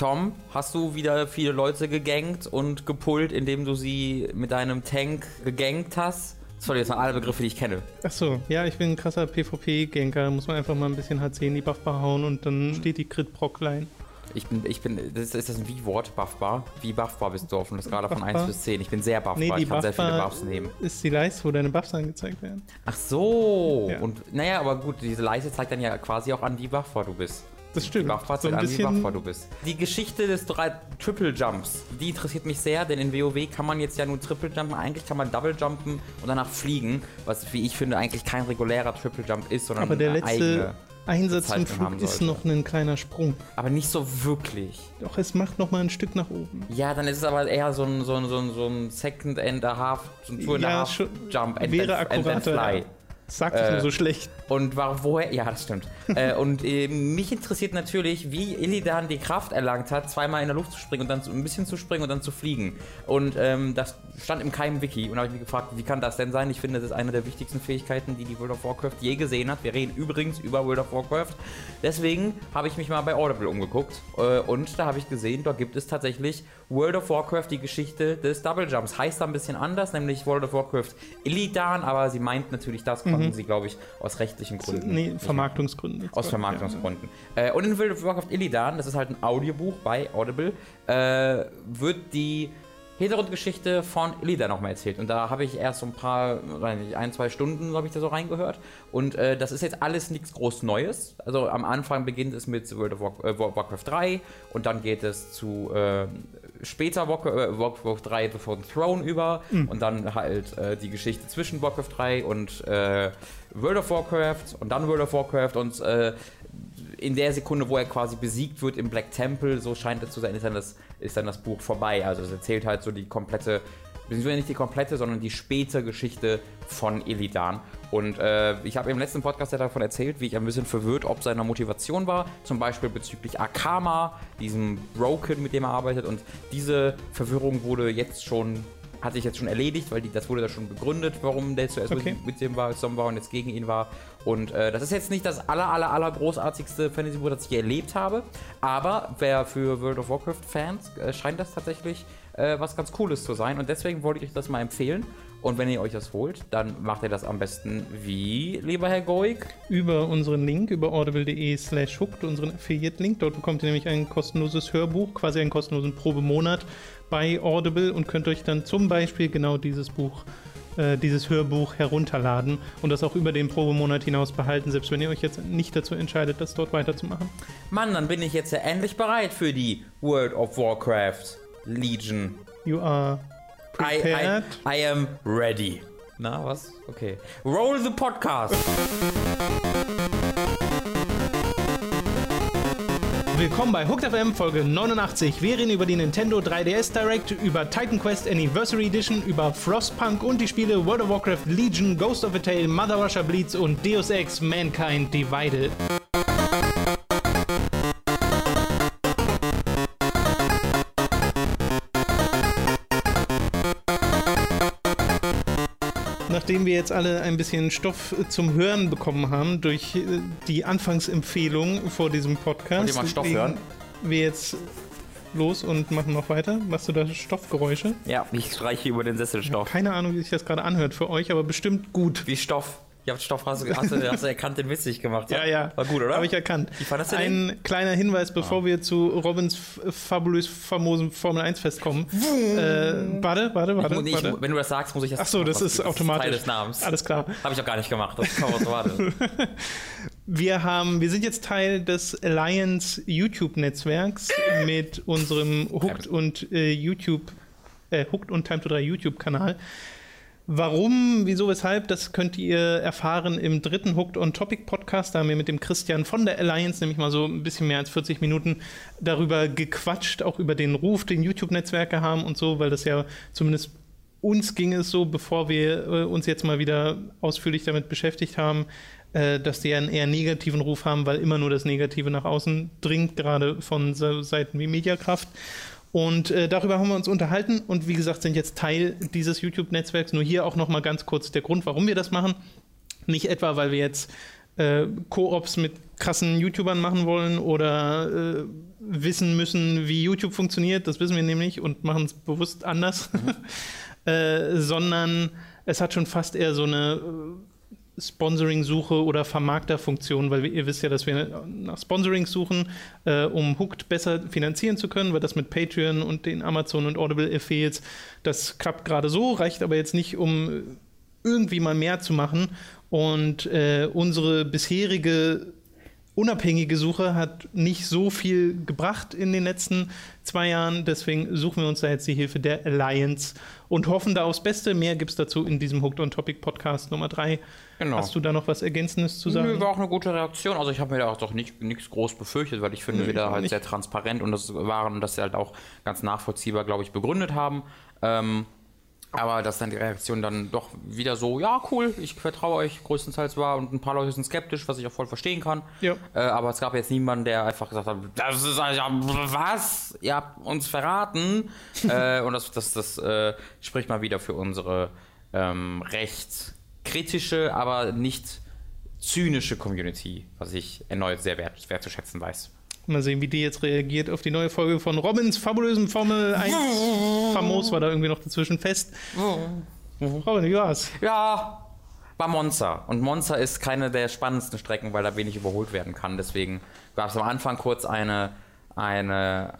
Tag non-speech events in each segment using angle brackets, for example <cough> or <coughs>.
Tom, hast du wieder viele Leute gegankt und gepullt, indem du sie mit deinem Tank gegankt hast? Sorry, das sind alle Begriffe, die ich kenne. Achso, ja, ich bin ein krasser PvP-Ganker. Muss man einfach mal ein bisschen HC in die Buffbar hauen und dann steht die Crit-Proc-Line. Ich bin, ich bin, das ist, ist das ein Wie-Wort, buffbar? Wie buffbar bist du auf einer Skala von Buffbar? 1 bis 10? Ich bin sehr buffbar, Nee, die ich kann sehr viele Buffs nehmen. ist die Leiste, wo deine Buffs angezeigt werden. Ach so. Ja. Und naja, aber gut, diese Leiste zeigt dann ja quasi auch an, wie buffbar du bist. Das Die stimmt. Buffbar So ein an, wie bisschen- buffbar du bist. Die Geschichte des drei Triple Jumps, die interessiert mich sehr, denn in WoW kann man jetzt ja nur Triple Jumpen, eigentlich kann man Double Jumpen und danach fliegen, was wie ich finde eigentlich kein regulärer Triple Jump ist, sondern Aber der letzte eigene. Einsatz haben Flug ist noch ein kleiner Sprung. Aber nicht so wirklich. Doch, es macht noch mal ein Stück nach oben. Ja, dann ist es aber eher so ein, so ein, so ein, so ein Second and a Half, so ein Two and a Ja, Half schon- Jump and, wäre then, and then akkurater. Fly. ja. Sag ich Äh, nur so schlecht. Und war, woher, ja, das stimmt. <laughs> äh, und äh, mich interessiert natürlich, wie Illidan die Kraft erlangt hat, zweimal in der Luft zu springen und dann zu, ein bisschen zu springen und dann zu fliegen. Und ähm, das stand im keinem Wiki und da habe ich mich gefragt, wie kann das denn sein? Ich finde, das ist eine der wichtigsten Fähigkeiten, die die World of Warcraft je gesehen hat. Wir reden übrigens über World of Warcraft. Deswegen habe ich mich mal bei Audible umgeguckt äh, und da habe ich gesehen, dort gibt es tatsächlich World of Warcraft, die Geschichte des Double Jumps. Heißt da ein bisschen anders, nämlich World of Warcraft Illidan, aber sie meint natürlich das, konnten sie, glaube ich, aus rechtlichen Gründen. Nee, Vermarktungsgründen. aus gerade, Vermarktungsgründen. Äh, und in World of Warcraft Illidan, das ist halt ein Audiobuch bei Audible, äh, wird die Hintergrundgeschichte von Illidan nochmal erzählt. Und da habe ich erst so ein paar, weiß nicht, ein, zwei Stunden habe ich da so reingehört. Und äh, das ist jetzt alles nichts groß Neues. Also am Anfang beginnt es mit World of War, äh, War- Warcraft 3 und dann geht es zu äh, später Warcraft, äh, Warcraft 3 Before the Throne über und dann halt äh, die Geschichte zwischen Warcraft 3 und äh, World of Warcraft und dann World of Warcraft und äh, in der Sekunde, wo er quasi besiegt wird im Black Temple, so scheint es zu sein, ist dann das, ist dann das Buch vorbei. Also es erzählt halt so die komplette, beziehungsweise nicht die komplette, sondern die späte Geschichte von Illidan. Und äh, ich habe im letzten Podcast ja davon erzählt, wie ich ein bisschen verwirrt ob seiner Motivation war, zum Beispiel bezüglich Akama, diesem Broken, mit dem er arbeitet. Und diese Verwirrung wurde jetzt schon hat sich jetzt schon erledigt, weil die, das wurde da schon begründet, warum der zuerst Okay. mit, mit dem war, zusammen war und jetzt gegen ihn war. Und äh, das ist jetzt nicht das aller, aller, aller großartigste Fantasy-Buch, das ich je erlebt habe. Aber wer für World of Warcraft-Fans äh, scheint das tatsächlich äh, was ganz Cooles zu sein. Und deswegen wollte ich euch das mal empfehlen. Und wenn ihr euch das holt, dann macht ihr das am besten wie, lieber Herr Goig? Über unseren Link, über audible.de slash hooked, unseren Affiliate-Link. Dort bekommt ihr nämlich ein kostenloses Hörbuch, quasi einen kostenlosen Probemonat bei Audible und könnt euch dann zum Beispiel genau dieses Buch, äh, dieses Hörbuch herunterladen und das auch über den Probemonat hinaus behalten, selbst wenn ihr euch jetzt nicht dazu entscheidet, das dort weiterzumachen. Mann, dann bin ich jetzt ja endlich bereit für die World of Warcraft Legion You are I, prepared. I, I am ready. Na, was? Okay. Roll the podcast. Willkommen bei Hooked FM Folge 89. Wir reden über die Nintendo 3DS Direct, über Titan Quest Anniversary Edition, über Frostpunk und die Spiele World of Warcraft Legion, Ghost of a Tale, Mother Russia Bleeds und Deus Ex Mankind Divided. Nachdem wir jetzt alle ein bisschen Stoff zum Hören bekommen haben durch äh, die Anfangsempfehlung vor diesem Podcast, Wollt ihr mal Stoff hören? wir jetzt los und machen noch weiter. Machst du da Stoffgeräusche? Ja, ich streiche über den Sesselstoff. Keine Ahnung, wie sich das gerade anhört für euch, aber bestimmt gut. Wie Stoff. Ihr habt Stoff, hast du, hast du, hast du erkannt, den witzig gemacht. Ja, ja. War gut, oder? Habe ich erkannt. Wie fandest du den? Ein kleiner Hinweis, bevor wir zu Robins f- fabulös famosen Formel 1 Fest kommen. äh, warte, warte, warte. Ich, ich, warte. wenn du das sagst, muss ich das. Ach so, das ist automatisch. Teil des Namens. Alles klar. Habe ich auch gar nicht gemacht. Das so warten. <laughs> Wir haben, wir sind jetzt Teil des Alliance YouTube-Netzwerks <laughs> mit unserem Hooked und äh, YouTube, äh, Hooked und Time to 3 YouTube-Kanal. Warum, wieso, weshalb, das könnt ihr erfahren im dritten Hooked on Topic Podcast. Da haben wir mit dem Christian von der Alliance nämlich mal so ein bisschen mehr als 40 Minuten darüber gequatscht, auch über den Ruf, den YouTube-Netzwerke haben und so, weil das ja zumindest uns ging es so, bevor wir äh, uns jetzt mal wieder ausführlich damit beschäftigt haben, äh, dass die einen eher negativen Ruf haben, weil immer nur das Negative nach außen dringt, gerade von Seiten wie Mediakraft. Und äh, darüber haben wir uns unterhalten und wie gesagt sind jetzt Teil dieses YouTube-Netzwerks. Nur hier auch noch mal ganz kurz der Grund, warum wir das machen. Nicht etwa, weil wir jetzt äh, Koops mit krassen YouTubern machen wollen oder äh, wissen müssen, wie YouTube funktioniert. Das wissen wir nämlich und machen es bewusst anders. Mhm. <laughs> äh, sondern es hat schon fast eher so eine äh, Sponsoring-Suche oder Vermarkter-Funktion, weil ihr wisst ja, dass wir nach Sponsoring suchen, äh, um Hooked besser finanzieren zu können, weil das mit Patreon und den Amazon und Audible Affiliates, das klappt gerade so, reicht aber jetzt nicht, um irgendwie mal mehr zu machen. Und äh, unsere bisherige unabhängige Suche hat nicht so viel gebracht in den letzten zwei Jahren. Deswegen suchen wir uns da jetzt die Hilfe der Alliance und hoffen da aufs Beste. Mehr gibt es dazu in diesem Hooked on Topic Podcast Nummer 3. Genau. Hast du da noch was Ergänzendes zu sagen? Nö, war auch eine gute Reaktion. Also ich habe mir da auch doch nicht, nichts groß befürchtet, weil ich finde, Nö, wir da halt nicht. sehr transparent und das waren und das sie halt auch ganz nachvollziehbar, glaube ich, begründet haben. Ähm, aber dass dann die Reaktion dann doch wieder so, ja, cool, ich vertraue euch größtenteils war und ein paar Leute sind skeptisch, was ich auch voll verstehen kann. Ja. Äh, aber es gab jetzt niemanden, der einfach gesagt hat, das ist ja, was? Ihr habt uns verraten. <laughs> äh, und das, das, das äh, spricht mal wieder für unsere ähm, recht kritische, aber nicht zynische Community, was ich erneut sehr wert, wertzuschätzen weiß. Mal sehen, wie die jetzt reagiert auf die neue Folge von Robins fabulösen Formel 1. Famos war da irgendwie noch dazwischen fest. Robin, wie war's? Ja, war Monza. Und Monza ist keine der spannendsten Strecken, weil da wenig überholt werden kann. Deswegen gab es am Anfang kurz eine, eine,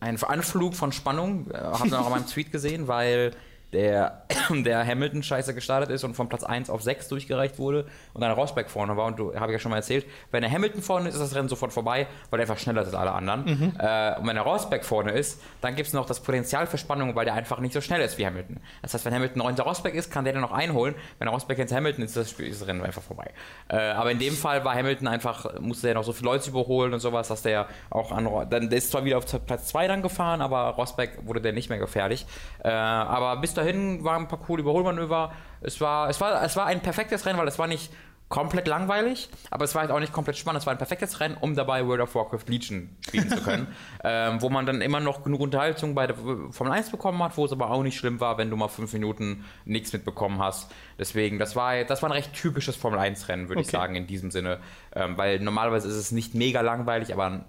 einen Anflug von Spannung. Äh, Habt ihr auch in meinem Tweet gesehen, weil der, <coughs> der Hamilton scheiße gestartet ist und von Platz 1 auf 6 durchgereicht wurde und dann Rosberg vorne war. Und du habe ich ja schon mal erzählt, wenn der Hamilton vorne ist, ist das Rennen sofort vorbei, weil er einfach schneller ist als alle anderen. Mhm. Äh, und wenn der Rosberg vorne ist, dann gibt es noch das Potenzial für Spannung, weil der einfach nicht so schnell ist wie Hamilton. Das heißt, wenn Hamilton noch hinter Rosberg ist, kann der den noch einholen. Wenn der Rosberg hinter Hamilton ist, ist das Rennen einfach vorbei. Äh, aber in dem Fall war Hamilton einfach, musste er noch so viele Leute überholen und sowas, dass der auch an. Dann ist zwar wieder auf Platz 2 dann gefahren, aber Rosberg wurde der nicht mehr gefährlich. Äh, aber bis dahin waren ein paar coole Überholmanöver. Es war, es, war, es war ein perfektes Rennen, weil es war nicht komplett langweilig, aber es war halt auch nicht komplett spannend. Es war ein perfektes Rennen, um dabei World of Warcraft Legion spielen zu können. <laughs> ähm, wo man dann immer noch genug Unterhaltung bei der Formel 1 bekommen hat, wo es aber auch nicht schlimm war, wenn du mal fünf Minuten nichts mitbekommen hast. Deswegen, das war, das war ein recht typisches Formel 1 Rennen, würde okay. ich sagen, in diesem Sinne. Ähm, weil normalerweise ist es nicht mega langweilig, aber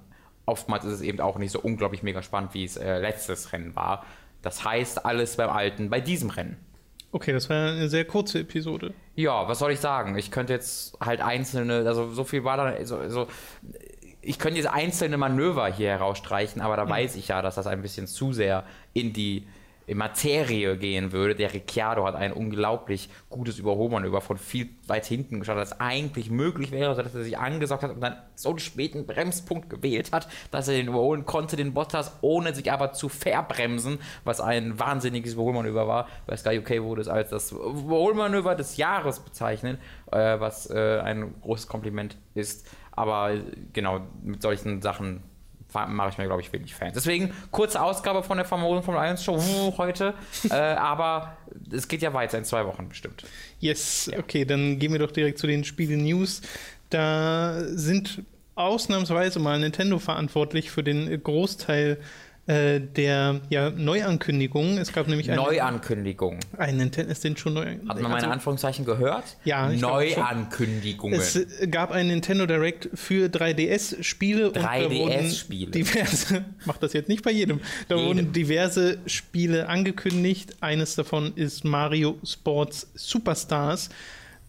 oftmals ist es eben auch nicht so unglaublich mega spannend, wie es äh, letztes Rennen war. Das heißt alles beim Alten bei diesem Rennen. Okay, das war eine sehr kurze Episode. Ja, was soll ich sagen? Ich könnte jetzt halt einzelne, also so viel war da, also, also ich könnte jetzt einzelne Manöver hier herausstreichen, aber da mhm. weiß ich ja, dass das ein bisschen zu sehr in die Materie gehen würde. Der Ricciardo hat ein unglaublich gutes Überholmanöver von viel weit hinten gestartet, das eigentlich möglich wäre, dass er sich angesagt hat und dann so einen späten Bremspunkt gewählt hat, dass er den überholen konnte, den Bottas, ohne sich aber zu verbremsen, was ein wahnsinniges Überholmanöver war. Bei Sky UK wurde es als das Überholmanöver des Jahres bezeichnet, äh, was äh, ein großes Kompliment ist. Aber genau, mit solchen Sachen mache ich mir, glaube ich, wenig Fans. Deswegen kurze Ausgabe von der famosen Formel 1 Show heute. <laughs> äh, aber es geht ja weiter in zwei Wochen bestimmt. Yes, ja. okay, dann gehen wir doch direkt zu den Spiele-News. Da sind ausnahmsweise mal Nintendo verantwortlich für den Großteil äh, der ja, Neuankündigungen. Es gab nämlich eine Neuankündigung. Ein Nintendo, es sind schon Neuankündigungen. Hat man meine also, Anführungszeichen gehört? Ja. Neuankündigungen. Es gab ein Nintendo Direct für 3DS-Spiele. 3DS-Spiele. Diverse, <laughs> macht das jetzt nicht bei jedem. Da jedem. wurden diverse Spiele angekündigt. Eines davon ist Mario Sports Superstars,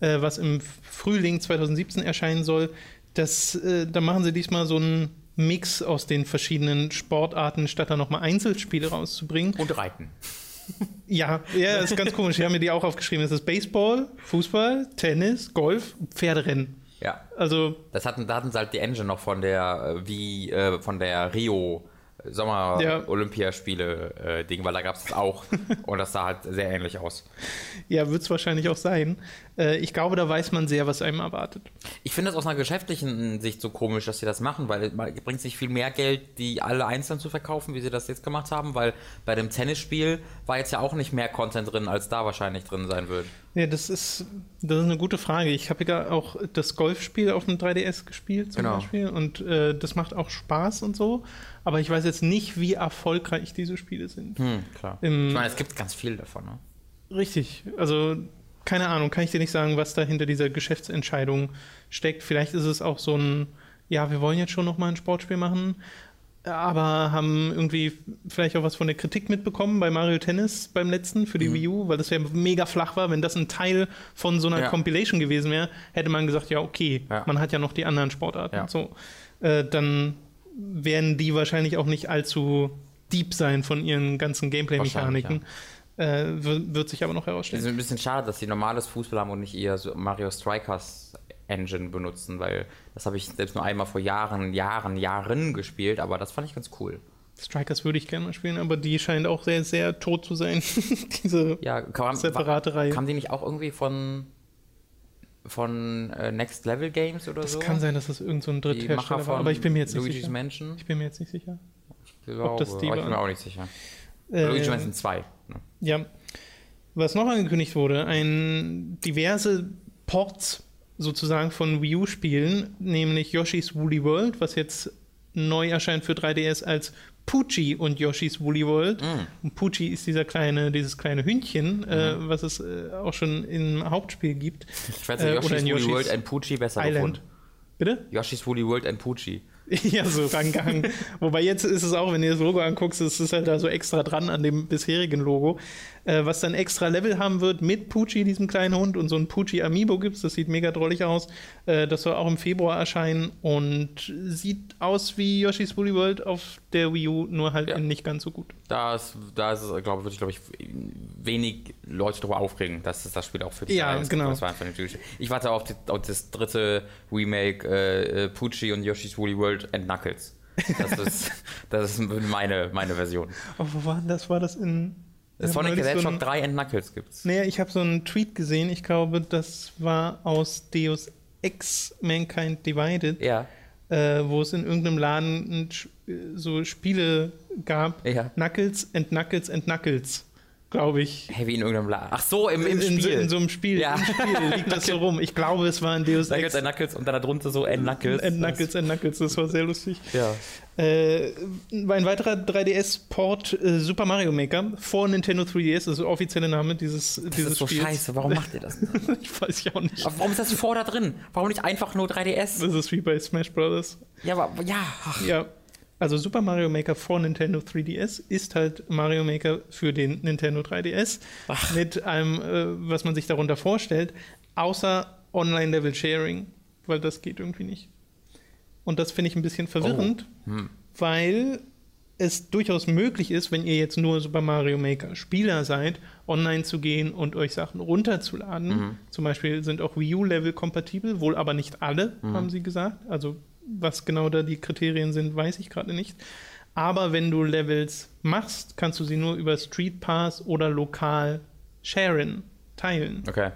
äh, was im Frühling 2017 erscheinen soll. Das, äh, da machen sie diesmal so ein Mix aus den verschiedenen Sportarten, statt da nochmal Einzelspiele rauszubringen. Und Reiten. <laughs> Ja, ja, das ist ganz komisch. Ich habe mir die auch aufgeschrieben. Es ist Baseball, Fußball, Tennis, Golf, Pferderennen. Ja. Also. Das hatten, da hatten sie halt die Engine noch von der, äh, wie, äh, von der Rio Sommer-Olympiaspiele-Ding, äh, weil da gab es das auch <laughs> und das sah halt sehr ähnlich aus. Ja, wird es wahrscheinlich auch sein. Äh, ich glaube, da weiß man sehr, was einem erwartet. Ich finde das aus einer geschäftlichen Sicht so komisch, dass sie das machen, weil es bringt sich viel mehr Geld, die alle einzeln zu verkaufen, wie sie das jetzt gemacht haben, weil bei dem Tennisspiel war jetzt ja auch nicht mehr Content drin, als da wahrscheinlich drin sein wird. Ja, das ist, das ist eine gute Frage. Ich habe ja auch das Golfspiel auf dem 3DS gespielt zum genau. Beispiel und äh, das macht auch Spaß und so. Aber ich weiß jetzt nicht, wie erfolgreich diese Spiele sind. Hm, klar. Im, ich meine, es gibt ganz viel davon. Ne? Richtig. Also keine Ahnung, kann ich dir nicht sagen, was da hinter dieser Geschäftsentscheidung steckt. Vielleicht ist es auch so ein, ja, wir wollen jetzt schon nochmal ein Sportspiel machen, aber haben irgendwie vielleicht auch was von der Kritik mitbekommen bei Mario Tennis beim letzten für die mhm. Wii U, weil das ja mega flach war. Wenn das ein Teil von so einer ja. Compilation gewesen wäre, hätte man gesagt, ja, okay, ja. man hat ja noch die anderen Sportarten. Ja. So, äh, dann werden die wahrscheinlich auch nicht allzu deep sein von ihren ganzen Gameplay-Mechaniken. Äh, wird sich aber noch herausstellen. Es ist ein bisschen schade, dass sie normales Fußball haben und nicht eher so Mario Strikers Engine benutzen, weil das habe ich selbst nur einmal vor Jahren, Jahren, Jahren gespielt, aber das fand ich ganz cool. Strikers würde ich gerne mal spielen, aber die scheint auch sehr, sehr tot zu sein. <laughs> Diese ja, kam, separate Reihe. Kam die nicht auch irgendwie von, von äh, Next Level Games oder das so? Das kann sein, dass das irgend so ein Dritthersteller war, aber ich bin mir jetzt nicht Luigi's sicher. Mansion? Ich bin mir jetzt nicht sicher. Ich glaube, Ob das die aber ich bin mir auch nicht sicher. Äh, Luigi's Mansion 2. Ne? Ja. Was noch angekündigt wurde, ein diverse Ports sozusagen von Wii U-Spielen, nämlich Yoshi's Woolly World, was jetzt neu erscheint für 3DS als Poochie und Yoshi's Woolly World. Mm. Und Poochie ist dieser kleine, dieses kleine Hündchen, äh, mhm. äh, was es äh, auch schon im Hauptspiel gibt. Ich weiß nicht, äh, Yoshi's, Woolly World ein Poochie besser Island. gefunden. Bitte? Yoshi's Woolly World ein Poochie. <laughs> ja, so rangehangen. <laughs> Wobei jetzt ist es auch, wenn du das Logo anguckst, ist es halt da so extra dran an dem bisherigen Logo äh, was dann extra Level haben wird mit Poochie, diesem kleinen Hund, und so ein Poochie Amiibo gibt es. Das sieht mega drollig aus. Äh, das soll auch im Februar erscheinen und sieht aus wie Yoshi's Woolly World auf der Wii U, nur halt ja. nicht ganz so gut. Da ist, da ist es, glaube ich, glaube ich, wenig Leute darüber aufregen, dass es das Spiel auch für die Ja, genau. Das war ich warte auf, die, auf, das dritte Remake äh, äh Poochie und Yoshi's Woolly World and Knuckles. Das ist, <laughs> das ist meine, meine Version. Oh, wo war das? War das in Sonic the Hedgehog so 3 and Knuckles gibt's. Nee, ich habe so einen Tweet gesehen, ich glaube, das war aus Deus Ex Mankind Divided. Ja. Äh, wo es in irgendeinem Laden so Spiele gab. Ja. Knuckles and Knuckles and Knuckles glaube ich. Hey, wie in irgendeinem La Ach so, im, im in, Spiel. In, so einem Spiel, ja. im Spiel liegt das so rum. Ich glaube, es war ein Deus Ex. Knuckles and Knuckles und dann darunter so N Knuckles. N Knuckles, N Knuckles, das war sehr lustig. Ja. Äh, ein weiterer 3DS-Port, äh, Super Mario Maker, vor Nintendo 3DS, das ist der offizielle Name dieses, das dieses ist so Spiels. scheiße, warum macht ihr das? <laughs> ich weiß ja auch nicht. Aber warum ist das vor da drin? Warum nicht einfach nur 3DS? Das ist wie bei Smash Brothers. Ja, aber ja. Ach. Ja, also Super Mario Maker vor Nintendo 3DS ist halt Mario Maker für den Nintendo 3DS Ach. mit einem, äh, was man sich darunter vorstellt, außer Online-Level-Sharing, weil das geht irgendwie nicht. Und das finde ich ein bisschen verwirrend, oh. hm. weil es durchaus möglich ist, wenn ihr jetzt nur Super Mario Maker Spieler seid, online zu gehen und euch Sachen runterzuladen. Mhm. Zum Beispiel sind auch Wii U-Level kompatibel, wohl aber nicht alle, mhm. haben sie gesagt. Also was genau da die Kriterien sind, weiß ich gerade nicht. Aber wenn du Levels machst, kannst du sie nur über Street Pass oder lokal sharen, teilen. Okay.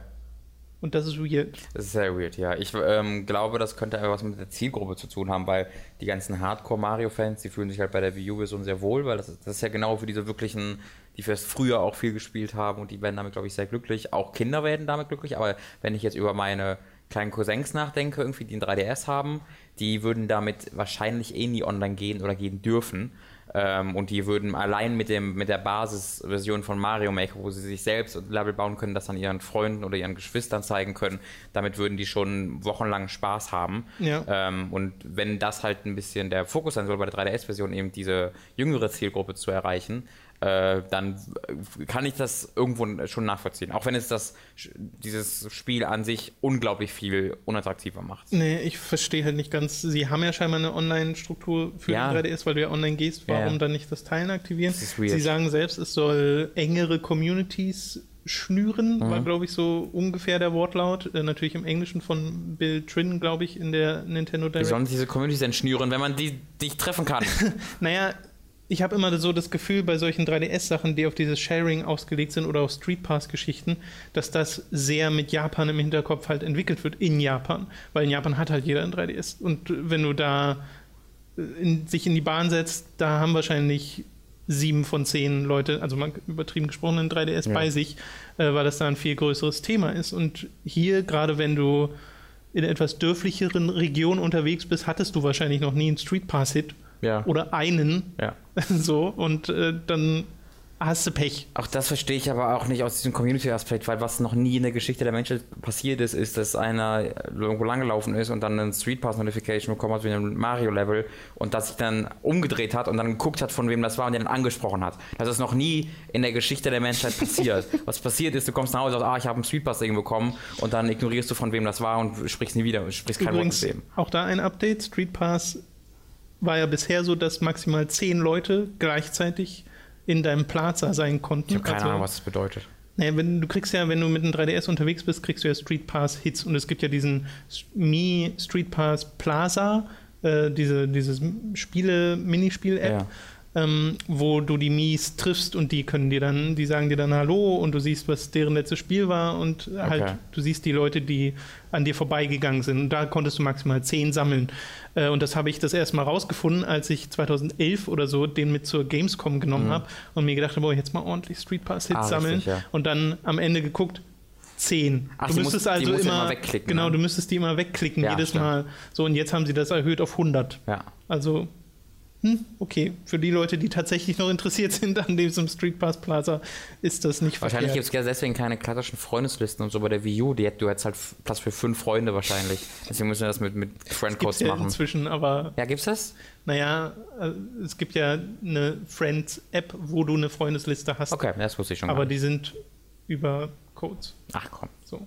Und das ist weird. Das ist sehr weird, ja. Ich ähm, glaube, das könnte etwas mit der Zielgruppe zu tun haben, weil die ganzen Hardcore-Mario-Fans, die fühlen sich halt bei der Wii U-Version sehr wohl, weil das, das ist ja genau für diese wirklichen, die fürs früher auch viel gespielt haben und die werden damit, glaube ich, sehr glücklich. Auch Kinder werden damit glücklich, aber wenn ich jetzt über meine kleinen Cousins nachdenke, irgendwie, die ein 3DS haben, die würden damit wahrscheinlich eh nie online gehen oder gehen dürfen. Ähm, und die würden allein mit, dem, mit der Basisversion von Mario Maker, wo sie sich selbst Level bauen können, das an ihren Freunden oder ihren Geschwistern zeigen können, damit würden die schon wochenlang Spaß haben. Ja. Ähm, und wenn das halt ein bisschen der Fokus sein soll bei der 3DS-Version, eben diese jüngere Zielgruppe zu erreichen, äh, dann kann ich das irgendwo schon nachvollziehen. Auch wenn es das, dieses Spiel an sich unglaublich viel unattraktiver macht. Nee, ich verstehe halt nicht ganz. Sie haben ja scheinbar eine Online-Struktur für ja. den 3DS, weil du ja online gehst. Warum ja. dann nicht das Teilen aktivieren? Das Sie sagen selbst, es soll engere Communities schnüren, mhm. war glaube ich so ungefähr der Wortlaut. Äh, natürlich im Englischen von Bill Trin, glaube ich, in der Nintendo Direct. Wie sollen diese Communities denn schnüren, wenn man die nicht treffen kann? <laughs> naja, ich habe immer so das Gefühl bei solchen 3DS-Sachen, die auf dieses Sharing ausgelegt sind oder auf Street Pass-Geschichten, dass das sehr mit Japan im Hinterkopf halt entwickelt wird in Japan. Weil in Japan hat halt jeder ein 3DS. Und wenn du da äh, in, sich in die Bahn setzt, da haben wahrscheinlich sieben von zehn Leute, also mal übertrieben gesprochen, ein 3DS ja. bei sich, äh, weil das da ein viel größeres Thema ist. Und hier, gerade wenn du in etwas dörflicheren Regionen unterwegs bist, hattest du wahrscheinlich noch nie einen Street Pass-Hit ja. oder einen. Ja. <laughs> So, und äh, dann hast du Pech. Auch das verstehe ich aber auch nicht aus diesem Community-Aspekt, weil was noch nie in der Geschichte der Menschheit passiert ist, ist, dass einer irgendwo langgelaufen ist und dann eine Street Pass Notification bekommen hat wie einem Mario-Level und dass sich dann umgedreht hat und dann geguckt hat, von wem das war und den dann angesprochen hat. Das ist noch nie in der Geschichte der Menschheit passiert. <laughs> was passiert ist, du kommst nach Hause und sagst, ah, ich habe einen Street Pass bekommen und dann ignorierst du, von wem das war und sprichst nie wieder, sprichst kein Übrigens, Wort mit dem. auch da ein Update. Street Pass war ja bisher so, dass maximal zehn Leute gleichzeitig in deinem Plaza sein konnten. Ich habe keine Also, Ahnung, was das bedeutet. Naja, wenn, du kriegst ja, wenn du mit einem 3DS unterwegs bist, kriegst du ja Street Pass Hits und es gibt ja diesen Mi Street Pass Plaza, äh, diese, dieses Spiele, Minispiel-App, Ja. ähm, wo du die Mies triffst und die können dir dann, die sagen dir dann Hallo und du siehst, was deren letztes Spiel war und halt, Okay. du siehst die Leute, die an dir vorbeigegangen sind. Und da konntest du maximal 10 sammeln. Äh, und das habe ich das erste Mal rausgefunden, als ich 2011 oder so den mit zur Gamescom genommen Mhm. habe und mir gedacht habe, oh, jetzt mal ordentlich Street Pass Hits Ah, sammeln. richtig, ja. Und dann am Ende geguckt, 10. Ach, du müsstest die also immer, immer wegklicken, Genau, ne? du müsstest die immer wegklicken Ja, jedes stimmt. Mal. So, und jetzt haben sie das erhöht auf 100. Ja. Also, hm, okay. Für die Leute, die tatsächlich noch interessiert sind an diesem Street Pass Plaza, ist das nicht Wahrscheinlich gibt es ja deswegen keine klassischen Freundeslisten und so bei der Wii U. Die, hat- du hättest halt Platz für fünf Freunde wahrscheinlich. Deswegen müssen wir das mit, mit Friendcodes ja machen. inzwischen, aber Ja, gibt's das? naja, äh, es gibt ja eine Friends-App, wo du eine Freundesliste hast. Okay, das wusste ich schon. Aber die sind über Codes. Ach komm. So.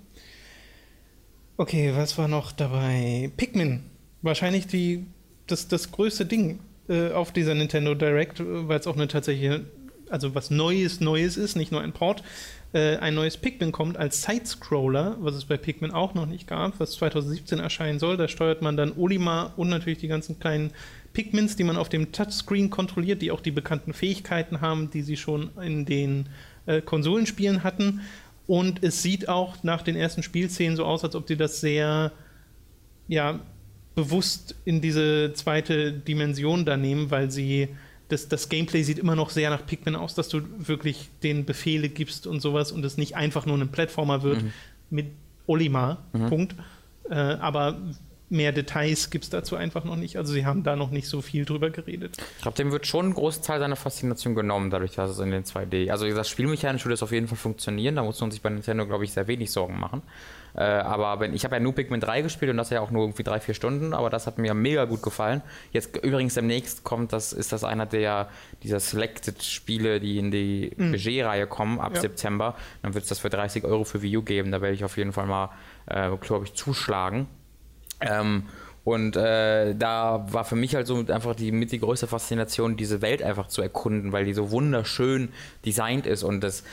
Okay, was war noch dabei? Pikmin. Wahrscheinlich die, das, das größte Ding äh, auf dieser Nintendo Direct, äh, weil es auch eine tatsächliche, also was Neues, Neues ist, nicht nur ein Port. Äh, ein neues Pikmin kommt als Sidescroller, was es bei Pikmin auch noch nicht gab, was 2017 erscheinen soll. Da steuert man dann Olimar und natürlich die ganzen kleinen Pikmins, die man auf dem Touchscreen kontrolliert, die auch die bekannten Fähigkeiten haben, die sie schon in den äh, Konsolenspielen hatten. Und es sieht auch nach den ersten Spielszenen so aus, als ob die das sehr, ja, bewusst in diese zweite Dimension da nehmen, weil sie das, das Gameplay sieht immer noch sehr nach Pikmin aus, dass du wirklich den Befehle gibst und sowas und es nicht einfach nur ein Plattformer wird mit Olimar, Punkt. Äh, aber mehr Details gibt es dazu einfach noch nicht. Also sie haben da noch nicht so viel drüber geredet. Ich glaube, dem wird schon ein großer Teil seiner Faszination genommen, dadurch, dass es in den 2D. Also, das Spielmechanisch würde es auf jeden Fall funktionieren. Da muss man sich bei Nintendo, glaube ich, sehr wenig Sorgen machen. Äh, aber wenn, ich habe ja nur Pikmin 3 gespielt und das ja auch nur irgendwie drei, vier Stunden, aber das hat mir mega gut gefallen. Jetzt übrigens demnächst kommt das, ist das einer der dieser Selected-Spiele, die in die Budgetreihe kommen ab Ja. September. Dann wird es das für 30 Euro für Wii U geben. Da werde ich auf jeden Fall mal, äh, glaube ich, zuschlagen. Ähm, und äh, da war für mich halt so einfach die mit die größte Faszination, diese Welt einfach zu erkunden, weil die so wunderschön designt ist und das,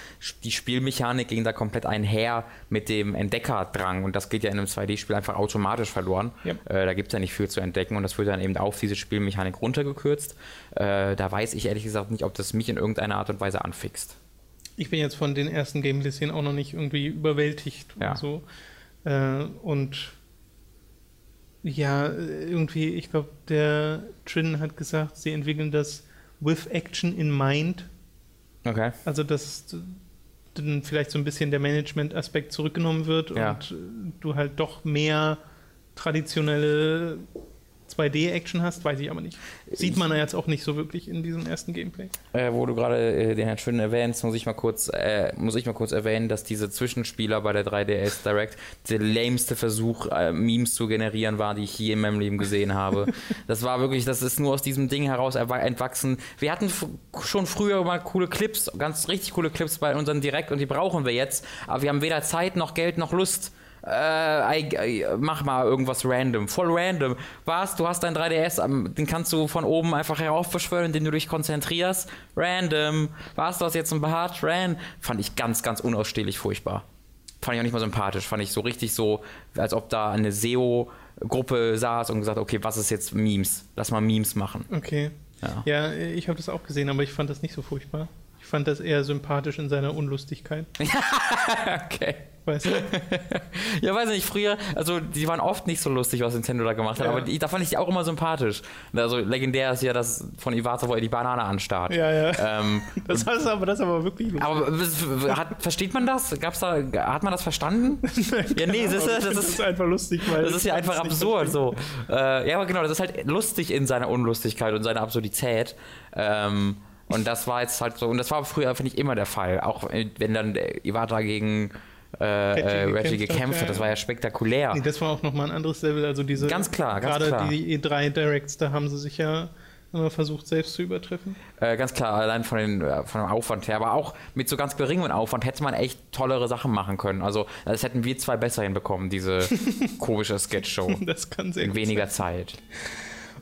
die Spielmechanik ging da komplett einher mit dem Entdeckerdrang und das geht ja in einem 2D-Spiel einfach automatisch verloren. Ja. Äh, da gibt es ja nicht viel zu entdecken und das wird dann eben auf diese Spielmechanik runtergekürzt. Äh, da weiß ich ehrlich gesagt nicht, ob das mich in irgendeiner Art und Weise anfixt. Ich bin jetzt von den ersten Gameplay-Szenen auch noch nicht irgendwie überwältigt Ja. und so. Äh, und ja, irgendwie, ich glaube, der Trin hat gesagt, sie entwickeln das with action in mind. Okay. Also, dass dann vielleicht so ein bisschen der Management-Aspekt zurückgenommen wird Ja. und äh, du halt doch mehr traditionelle 2D-Action hast, weiß ich aber nicht. Sieht man ja jetzt auch nicht so wirklich in diesem ersten Gameplay. Äh, wo du gerade äh, den Herrn Schön erwähnst, muss ich mal kurz, äh, muss ich mal kurz erwähnen, dass diese Zwischenspieler bei der 3DS Direct der lämste Versuch, äh, Memes zu generieren war, die ich je in meinem Leben gesehen habe. <laughs> das war wirklich, das ist nur aus diesem Ding heraus entwachsen. Wir hatten schon früher mal coole Clips, ganz richtig coole Clips bei unseren Direct und die brauchen wir jetzt, aber wir haben weder Zeit noch Geld noch Lust. Äh, I, I, mach mal irgendwas random, voll random. Was? Du hast dein 3DS, am- den kannst du von oben einfach heraufbeschwören, indem du dich konzentrierst. Random. Was? Du hast jetzt ein Bart? Ran. Fand ich ganz, ganz unausstehlich furchtbar. Fand ich auch nicht mal sympathisch. Fand ich so richtig so, als ob da eine SEO-Gruppe saß und gesagt, okay, was ist jetzt Memes? Lass mal Memes machen. Okay. Ja. Ja, ich habe das auch gesehen, aber ich fand das nicht so furchtbar. Ich fand das eher sympathisch in seiner Unlustigkeit. <laughs> okay. Weißt du? <laughs> Ja, weiß nicht, früher, also die waren oft nicht so lustig, was Nintendo da gemacht hat, Ja. aber die, da fand ich die auch immer sympathisch. Also legendär ist ja das von Iwata, wo er die Banane anstarrt. Ja, ja. Ähm, <laughs> Das ist aber, das aber wirklich lustig. aber hat, versteht man das? Gab's da, hat man das verstanden? ja, nee, das das find ist, einfach lustig, weil das ist ja einfach absurd so. Äh, ja, aber genau, das ist halt lustig in seiner Unlustigkeit und seiner Absurdität. Ähm, Und das war jetzt halt so, und das war früher, finde ich, immer der Fall. Auch äh, wenn dann Iwata gegen äh, Reggie, Reggie gekämpft hat, das war ja spektakulär. Nee, das war auch nochmal ein anderes Level. Also diese ganz klar, ganz gerade klar. die E3 Directs, da haben sie sich ja immer versucht, selbst zu übertreffen. Äh, ganz klar, allein von, den, von dem Aufwand her, aber auch mit so ganz geringem Aufwand hätte man echt tollere Sachen machen können. Also das hätten wir zwei besser hinbekommen, diese <laughs> komische Sketch-Show. Das kann sehr In weniger Zeit.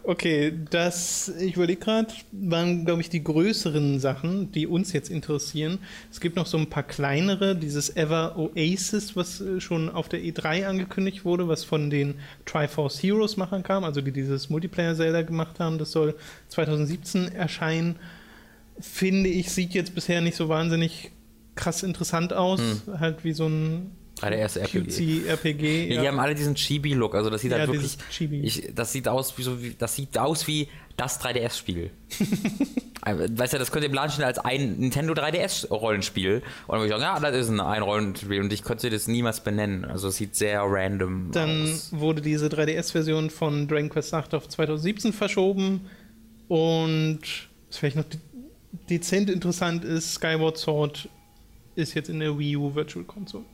Okay, das, ich überlege gerade, waren, glaube ich, die größeren Sachen, die uns jetzt interessieren. Es gibt noch so ein paar kleinere, dieses Ever Oasis, was äh, schon auf der E3 angekündigt wurde, was von den Triforce Heroes Machern kam, also die dieses Multiplayer-Zelda gemacht haben. Das soll 2017 erscheinen. Finde ich, sieht jetzt bisher nicht so wahnsinnig krass interessant aus. Halt wie so ein 3DS RPG. cutesy RPG. Ja. Die haben alle diesen Chibi-Look, also das sieht Ja, halt wirklich. Ich, das sieht aus wie so wie das sieht aus wie das 3DS-Spiel. <laughs> weißt du, das könnte im Laden stehen als ein Nintendo 3DS-Rollenspiel. Und dann würde ich sagen, ja, das ist ein, ein Rollenspiel und ich könnte das niemals benennen. Also es sieht sehr random Dann aus. wurde diese 3DS-Version von Dragon Quest 8 auf 2017 verschoben und was vielleicht noch de dezent interessant ist, Skyward Sword ist jetzt in der Wii U Virtual Console.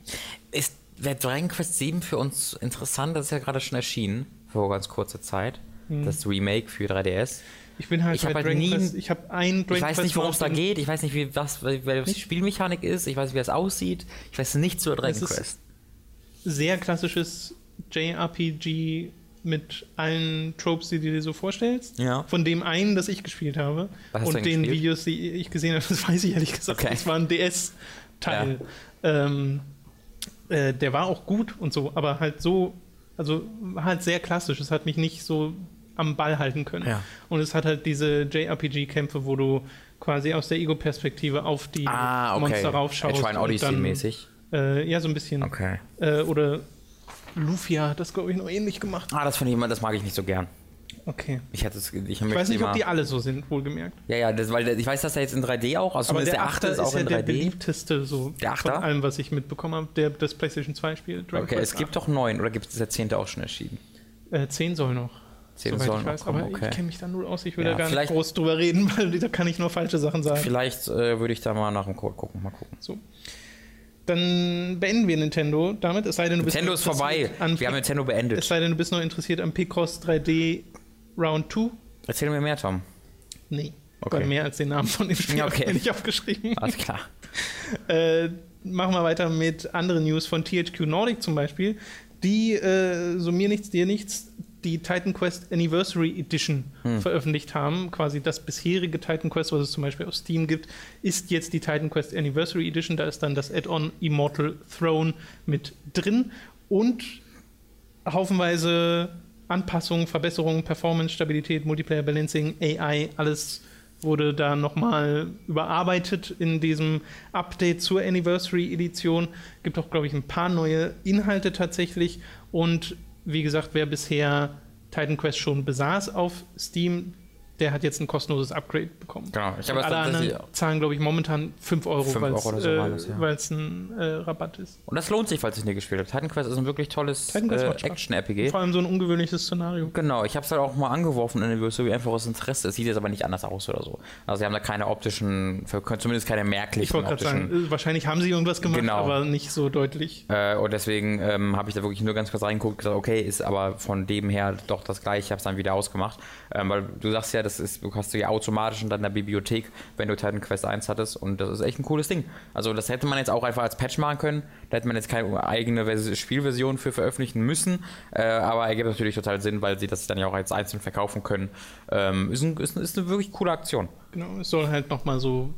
Ist wäre Dragon Quest 7 für uns interessant? Das ist ja gerade schon erschienen, vor ganz kurzer Zeit. Das Remake für 3DS. Ich bin halt Ich halt Dragon nie- Quest, ich habe ein Dragon Ich weiß nicht, worum es da geht. Ich weiß nicht, wie was, was die Spielmechanik ist. Ich weiß nicht, wie es aussieht. Ich weiß nichts über Dragon Quest. Sehr klassisches JRPG mit allen Tropes, die du dir so vorstellst. Ja. Von dem einen, das ich gespielt habe. Und den gespielt? Videos, die ich gesehen habe, <laughs> das weiß ich ehrlich gesagt. Okay. Das war ein DS-Teil. Ähm, äh, der war auch gut und so, aber halt so, also halt sehr klassisch. Es hat mich nicht so am Ball halten können. Ja. Und es hat halt diese JRPG-Kämpfe, wo du quasi aus der Ego-Perspektive auf die Ah, okay. Monster raufschaust. Shrine und Odyssey dann, mäßig. Äh, ja, so ein bisschen. Okay. Äh, oder Lufia hat das, glaube ich, noch ähnlich gemacht. Ah, das finde ich immer, das mag ich nicht so gern. Okay. Ich hatte es, ich, Ich weiß nicht, immer, ob die alle so sind, wohlgemerkt. Ja, ja, das, weil der- ich weiß, dass er jetzt in 3D auch, also Aber der der 8. Achter ist auch ja in der 3D. beliebteste so Der Achter? von allem, was ich mitbekommen habe, der das PlayStation 2 Spiel. Dragon Okay, Quest es gibt doch 9 oder gibt es der 10. auch schon erschienen? 8. Äh, 10 soll noch. 10 soweit soll ich noch weiß. kommen, Aber okay. ich kenne mich da null aus. Ich will Ja, da gar nicht groß drüber reden, <laughs> weil da kann ich nur falsche Sachen sagen. Vielleicht äh, würde ich da mal nach dem Code gucken, mal gucken. So. Dann beenden wir Nintendo damit, es sei denn, du bist Nintendo ist vorbei. Wir haben Nintendo beendet. es sei denn, du bist noch interessiert am Picross 3D Round 2. Erzähl mir mehr, Tom. Nee. Okay. Weil mehr als den Namen von dem Spiel habe okay. ich nicht aufgeschrieben. Alles klar. <laughs> Äh, machen wir weiter mit anderen News von THQ Nordic zum Beispiel, die, äh, so mir nichts, dir nichts, die Titan Quest Anniversary Edition Hm. veröffentlicht haben. Quasi das bisherige Titan Quest, was es zum Beispiel auf Steam gibt, ist jetzt die Titan Quest Anniversary Edition. Da ist dann das Add-on Immortal Throne mit drin und haufenweise Anpassungen, Verbesserungen, Performance, Stabilität, Multiplayer Balancing, AI, alles wurde da nochmal überarbeitet in diesem Update zur Anniversary Edition. Gibt auch, glaube ich, ein paar neue Inhalte tatsächlich. Und wie gesagt, wer bisher Titan Quest schon besaß auf Steam, der hat jetzt ein kostenloses Upgrade bekommen. Genau. Ich habe alle anderen zahlen, glaube ich, momentan 5 Euro, 5 weil Euro oder so waren es, ja. es ein äh, Rabatt ist. Und das lohnt sich, falls ich nie gespielt habe. Titan Quest ist ein wirklich tolles äh. Action-RPG. Vor allem so ein ungewöhnliches Szenario. Genau, ich habe es halt auch mal angeworfen in Anniversary, einfach aus Interesse. Es sieht jetzt aber nicht anders aus oder so. Also sie haben da keine optischen, zumindest keine Ich merklichen wollte gerade optischen. sagen, äh, wahrscheinlich haben sie irgendwas gemacht, Genau. aber nicht so deutlich. Äh, und deswegen ähm, habe ich da wirklich nur ganz kurz reingeguckt und gesagt, okay, ist aber von dem her doch das gleiche. Ich habe es dann wieder ausgemacht. Ähm, weil du sagst ja, das ist, du hast du ja automatisch in deiner Bibliothek, wenn du Titan Quest 1 hattest. Und das ist echt ein cooles Ding. Also das hätte man jetzt auch einfach als Patch machen können. Da hätte man jetzt keine eigene Vers Spielversion für veröffentlichen müssen. Äh, aber ergibt natürlich total Sinn, weil sie das dann ja auch als einzeln verkaufen können. Ähm, ist, ein, ist, ist eine wirklich coole Aktion. Genau, es soll halt nochmal so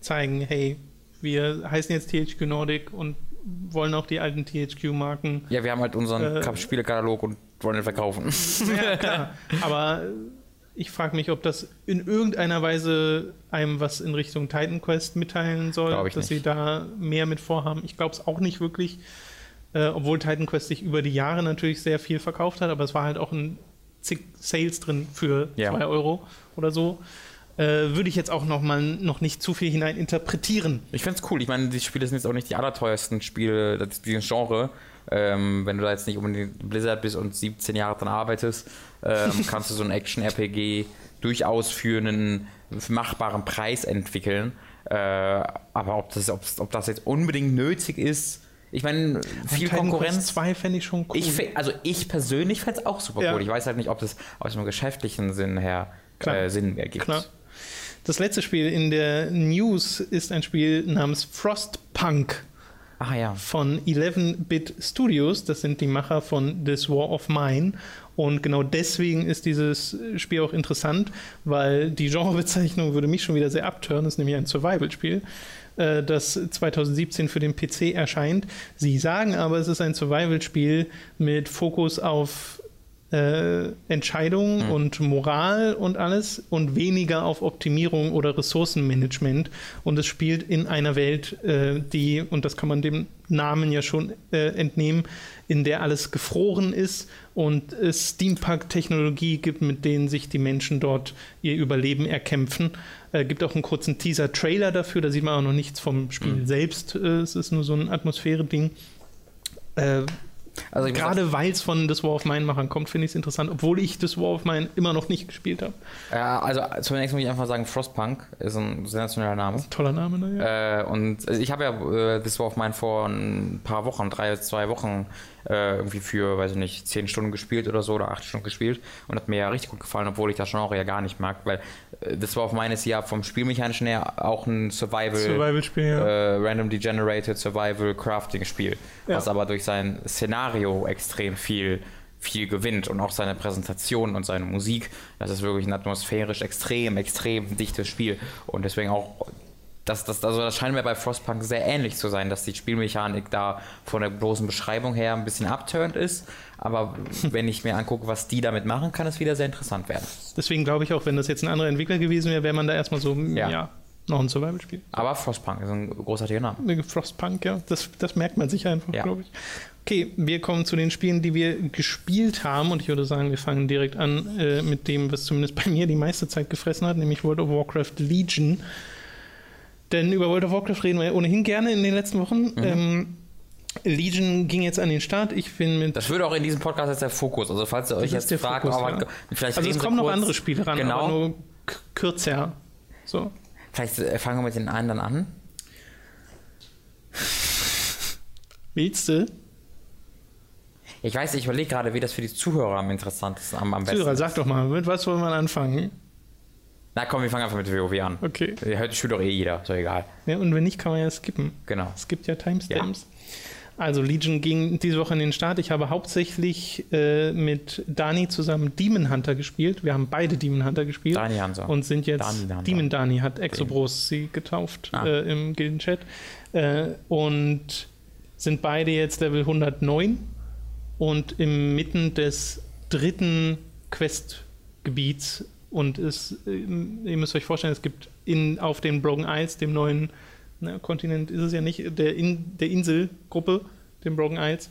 zeigen, hey, wir heißen jetzt THQ Nordic und wollen auch die alten THQ-Marken. Ja, wir haben halt unseren Äh, Spielekatalog und wollen den verkaufen. ja, klar. <laughs> Aber ich frage mich, ob das in irgendeiner Weise einem was in Richtung Titan Quest mitteilen soll, dass nicht. sie da mehr mit vorhaben. Ich glaube es auch nicht wirklich, äh, obwohl Titan Quest sich über die Jahre natürlich sehr viel verkauft hat, aber es war halt auch ein zig Sales drin für 2 Ja. Euro oder so. Äh, würde ich jetzt auch noch mal noch nicht zu viel hinein interpretieren. Ich find's cool. Ich meine, die Spiele sind jetzt auch nicht die allerteuersten Spiele das- dieses Genre. Ähm, wenn du da jetzt nicht unbedingt Blizzard bist und 17 Jahre dran arbeitest, ähm, <laughs> kannst du so ein Action-RPG durchaus für einen machbaren Preis entwickeln. Äh, aber ob das, ob das jetzt unbedingt nötig ist, ich meine, viel Titan Konkurrenz. Quest 2 fände ich schon cool. Ich, also ich persönlich fände es auch super Ja. cool. Ich weiß halt nicht, ob das aus einem geschäftlichen Sinn her äh, Sinn ergibt. Klar. Das letzte Spiel in der News ist ein Spiel namens Frostpunk Ah ja. von 11-Bit Studios. Das sind die Macher von This War of Mine. Und genau deswegen ist dieses Spiel auch interessant, weil die Genrebezeichnung würde mich schon wieder sehr abtören. Das ist nämlich ein Survival-Spiel, äh, das 2017 für den PC erscheint. Sie sagen aber, es ist ein Survival-Spiel mit Fokus auf äh, Entscheidungen und Moral und alles und weniger auf Optimierung oder Ressourcenmanagement. Und es spielt in einer Welt, äh, die, und das kann man dem Namen ja schon äh, entnehmen, in der alles gefroren ist und es Steampunk-Technologie gibt, mit denen sich die Menschen dort ihr Überleben erkämpfen. Äh, gibt auch einen kurzen Teaser-Trailer dafür, da sieht man auch noch nichts vom Spiel selbst. Äh, es ist nur so ein Atmosphäre-Ding. Äh, Also Gerade weil es von This War of Mine Machern kommt, finde ich es interessant, obwohl ich This War of Mine immer noch nicht gespielt habe. Ja, also zunächst muss ich einfach sagen, Frostpunk ist ein sensationeller Name. Toller Name, ne? Ja. Äh, und also ich habe ja äh, This War of Mine vor ein paar Wochen, drei, zwei Wochen äh, irgendwie für, weiß ich nicht, zehn Stunden gespielt oder so oder acht Stunden gespielt und hat mir ja richtig gut gefallen, obwohl ich das Genre ja gar nicht mag, weil This War of Mine ist ja vom Spielmechanischen her auch ein Survival, Survival-Spiel, ja. äh, randomly generated Survival Crafting Spiel, Ja. was aber durch sein Szenario extrem viel viel gewinnt und auch seine Präsentation und seine Musik. Das ist wirklich ein atmosphärisch extrem, extrem dichtes Spiel und deswegen auch das, das, also das scheint mir bei Frostpunk sehr ähnlich zu sein, dass die Spielmechanik da von der bloßen Beschreibung her ein bisschen abturnt ist. Aber <laughs> wenn ich mir angucke, was die damit machen, kann es wieder sehr interessant werden. Deswegen glaube ich auch, wenn das jetzt ein anderer Entwickler gewesen wäre, wäre man da erstmal so, ja, Ja. noch ein Survival-Spiel. Aber Frostpunk ist ein großartiger Name. Frostpunk, ja, das, das merkt man sich einfach, Ja. glaube ich. Okay, wir kommen zu den Spielen, die wir gespielt haben und ich würde sagen, wir fangen direkt an äh, mit dem, was zumindest bei mir die meiste Zeit gefressen hat, nämlich World of Warcraft Legion. Denn über World of Warcraft reden wir ja ohnehin gerne in den letzten Wochen. Mhm. Ähm, Legion ging jetzt an den Start. Ich bin mit Das würde auch in diesem Podcast jetzt der Fokus. Also falls ihr euch jetzt fragt, Fokus, oh, ja. vielleicht Also es kommen noch andere Spiele ran, Genau. aber nur kürzer. So. Vielleicht äh, fangen wir mit den anderen an. Willst du? Ich weiß, ich überlege gerade, wie das für die Zuhörer am interessantesten, am, am besten Zuhörer, ist. sag doch mal, mit was wollen wir anfangen? Na komm, wir fangen einfach mit WoW an. Okay. Heute spielt doch eh jeder, doch egal. Ja, und wenn nicht, kann man ja skippen. Genau. Es gibt ja Timestamps. Also Legion ging diese Woche in den Start. Ich habe hauptsächlich äh, mit Dani zusammen Demon Hunter gespielt. Wir haben beide Demon Hunter gespielt. Dani Hansa. Und sind jetzt Dani Hunter. Demon Dani hat Exobros sie getauft Ah. äh, im Gildenchat. Äh, und sind beide jetzt Level 109 und im Mitten des dritten Questgebiets. Und es, äh, ihr müsst euch vorstellen, es gibt in, auf den Broken Isles, dem neuen na, Kontinent ist es ja nicht, der, in, der Inselgruppe, dem Broken Isles,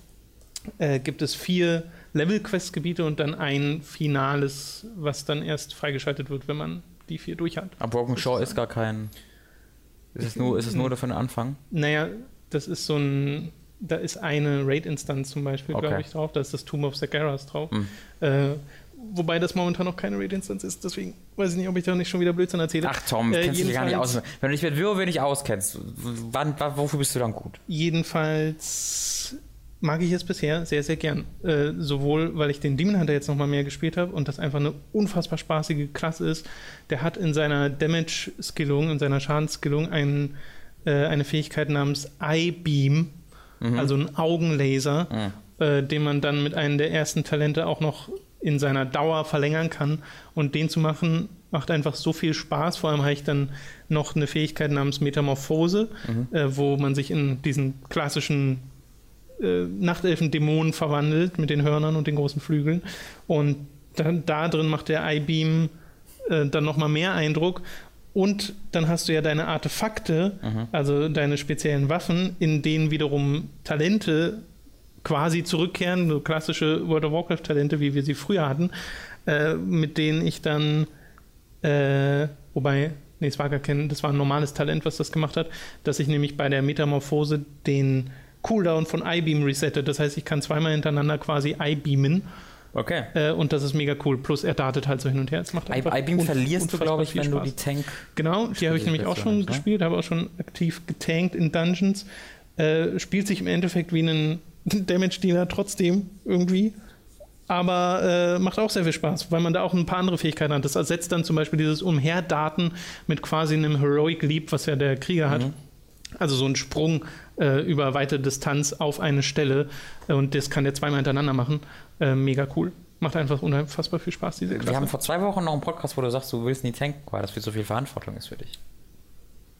äh, gibt es vier Level-Quest-Gebiete und dann ein finales, was dann erst freigeschaltet wird, wenn man die vier durch hat. Aber Broken Shore ist gar kein. Ist es nur, ist es nur dafür ein Anfang? Naja, das ist so ein. Da ist eine Raid-Instanz zum Beispiel, Okay. glaube ich, drauf. Da ist das Tomb of Sagaras drauf. Hm. Äh, wobei das momentan noch keine Raid-Instanz ist. Deswegen weiß ich nicht, ob ich da nicht schon wieder Blödsinn erzähle. Ach Tom, Äh, kennst du dich gar nicht aus. Wenn du dich mit WoW nicht auskennst, wann, wann, wofür bist du dann gut? Jedenfalls mag ich es bisher sehr, sehr gern. Äh, sowohl, weil ich den Demon Hunter jetzt nochmal mehr gespielt habe und das einfach eine unfassbar spaßige Klasse ist. Der hat in seiner Damage-Skillung, in seiner Schadensskillung einen, äh, eine Fähigkeit namens Eye Beam, also ein Augenlaser, äh, den man dann mit einem der ersten Talente auch noch in seiner Dauer verlängern kann. Und den zu machen, macht einfach so viel Spaß. Vor allem habe ich dann noch eine Fähigkeit namens Metamorphose, äh, wo man sich in diesen klassischen äh, Nachtelfen-Dämonen verwandelt mit den Hörnern und den großen Flügeln. Und dann, da drin macht der Eye-Beam äh, dann nochmal mehr Eindruck. Und dann hast du ja deine Artefakte, also deine speziellen Waffen, in denen wiederum Talente quasi zurückkehren, so klassische World of Warcraft-Talente, wie wir sie früher hatten, äh, mit denen ich dann, äh, wobei, nee, es war gar kein, das war ein normales Talent, was das gemacht hat, dass ich nämlich bei der Metamorphose den Cooldown von Eye-Beam resette. Das heißt, ich kann zweimal hintereinander quasi Eye-Beamen Okay. Äh, und das ist mega cool. Plus er dartet halt so hin und her. Es macht einfach I-Beam verlierst du, glaube ich, wenn du Spaß. die Tank. Genau, die habe ich nämlich auch schon ne? gespielt, habe auch schon aktiv getankt in Dungeons. Äh, spielt sich im Endeffekt wie ein <laughs> Damage-Dealer trotzdem irgendwie. Aber äh, macht auch sehr viel Spaß, weil man da auch ein paar andere Fähigkeiten hat. Das ersetzt dann zum Beispiel dieses Umherdaten mit quasi einem Heroic Leap, was ja der Krieger hat. Mhm. Also so ein Sprung äh, über weite Distanz auf eine Stelle. Und das kann der zweimal hintereinander machen. Äh, mega cool. Macht einfach unfassbar viel Spaß, diese Wir Klasse. haben vor zwei Wochen noch einen Podcast, wo du sagst, du willst nie tanken, weil das viel zu viel Verantwortung ist für dich.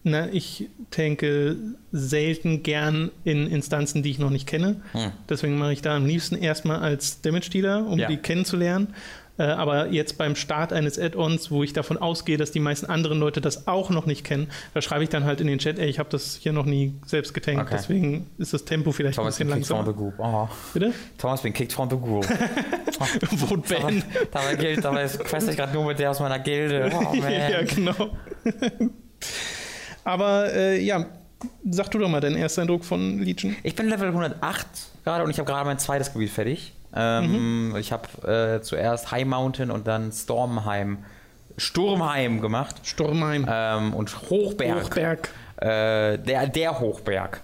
Na, ich tanke selten gern in Instanzen, die ich noch nicht kenne. Hm. Deswegen mache ich da am liebsten erstmal als Damage-Dealer, um Ja. die kennenzulernen. Äh, aber jetzt beim Start eines Add-ons, wo ich davon ausgehe, dass die meisten anderen Leute das auch noch nicht kennen, da schreibe ich dann halt in den Chat, ey, ich habe das hier noch nie selbst getankt, Okay. deswegen ist das Tempo vielleicht Thomas ein bin bisschen kicked from the langsamer. group. Oh. Bitte? Thomas bin kicked from the group. Dabei, ban. dabei gilt, dabei quest ich gerade nur mit der aus meiner Gilde. Oh, man. ja, genau. Aber äh, ja, sag du doch mal deinen ersten Eindruck von Legion. Ich bin Level 108 gerade und ich habe gerade mein zweites Gebiet fertig. Ähm, Mhm. Ich habe äh, zuerst High Mountain und dann Stormheim, Sturmheim gemacht Sturmheim. ähm, und Hochberg. Hochberg. Äh, der, der Hochberg.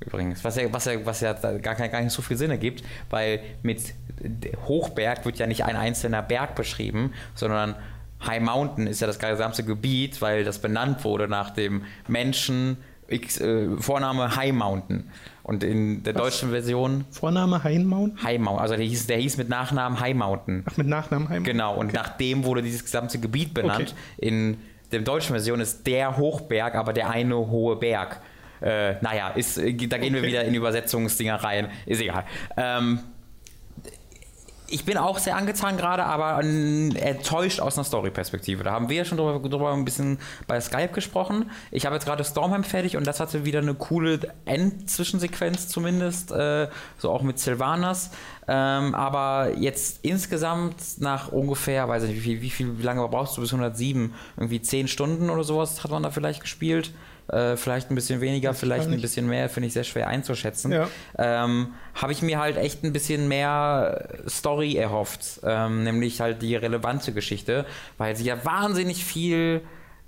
Übrigens, was ja, was ja, was ja gar, gar nicht so viel Sinn ergibt, weil mit Hochberg wird ja nicht ein einzelner Berg beschrieben, sondern High Mountain ist ja das gesamte Gebiet, weil das benannt wurde nach dem Menschen, X, äh, Vorname High Mountain. Und in der Was? deutschen Version Vorname Heinmaun? High Mountain, also der hieß, der hieß mit Nachnamen High Mountain. Ach, mit Nachnamen Heinmaun. Genau, und nach dem wurde dieses gesamte Gebiet benannt. Okay. In der deutschen Version ist der Hochberg, aber der eine hohe Berg. Äh, naja, ist, da gehen wir Okay. wieder in Übersetzungsdinger rein. Ist egal. Ähm, ich bin auch sehr angetan gerade, aber enttäuscht aus einer Story-Perspektive. Da haben wir ja schon drüber, drüber ein bisschen bei Skype gesprochen. Ich habe jetzt gerade Stormheim fertig und das hatte wieder eine coole Endzwischensequenz zumindest, äh, so auch mit Sylvanas. Ähm, aber jetzt insgesamt nach ungefähr, weiß ich nicht, wie wie wie lange brauchst du bis 107? Irgendwie 10 Stunden oder sowas hat man da vielleicht gespielt. Äh, vielleicht ein bisschen weniger, vielleicht ein bisschen mehr, finde ich sehr schwer einzuschätzen. Ja. ähm, habe ich mir halt echt ein bisschen mehr Story erhofft, ähm, nämlich halt die relevante Geschichte, weil sie ja wahnsinnig viel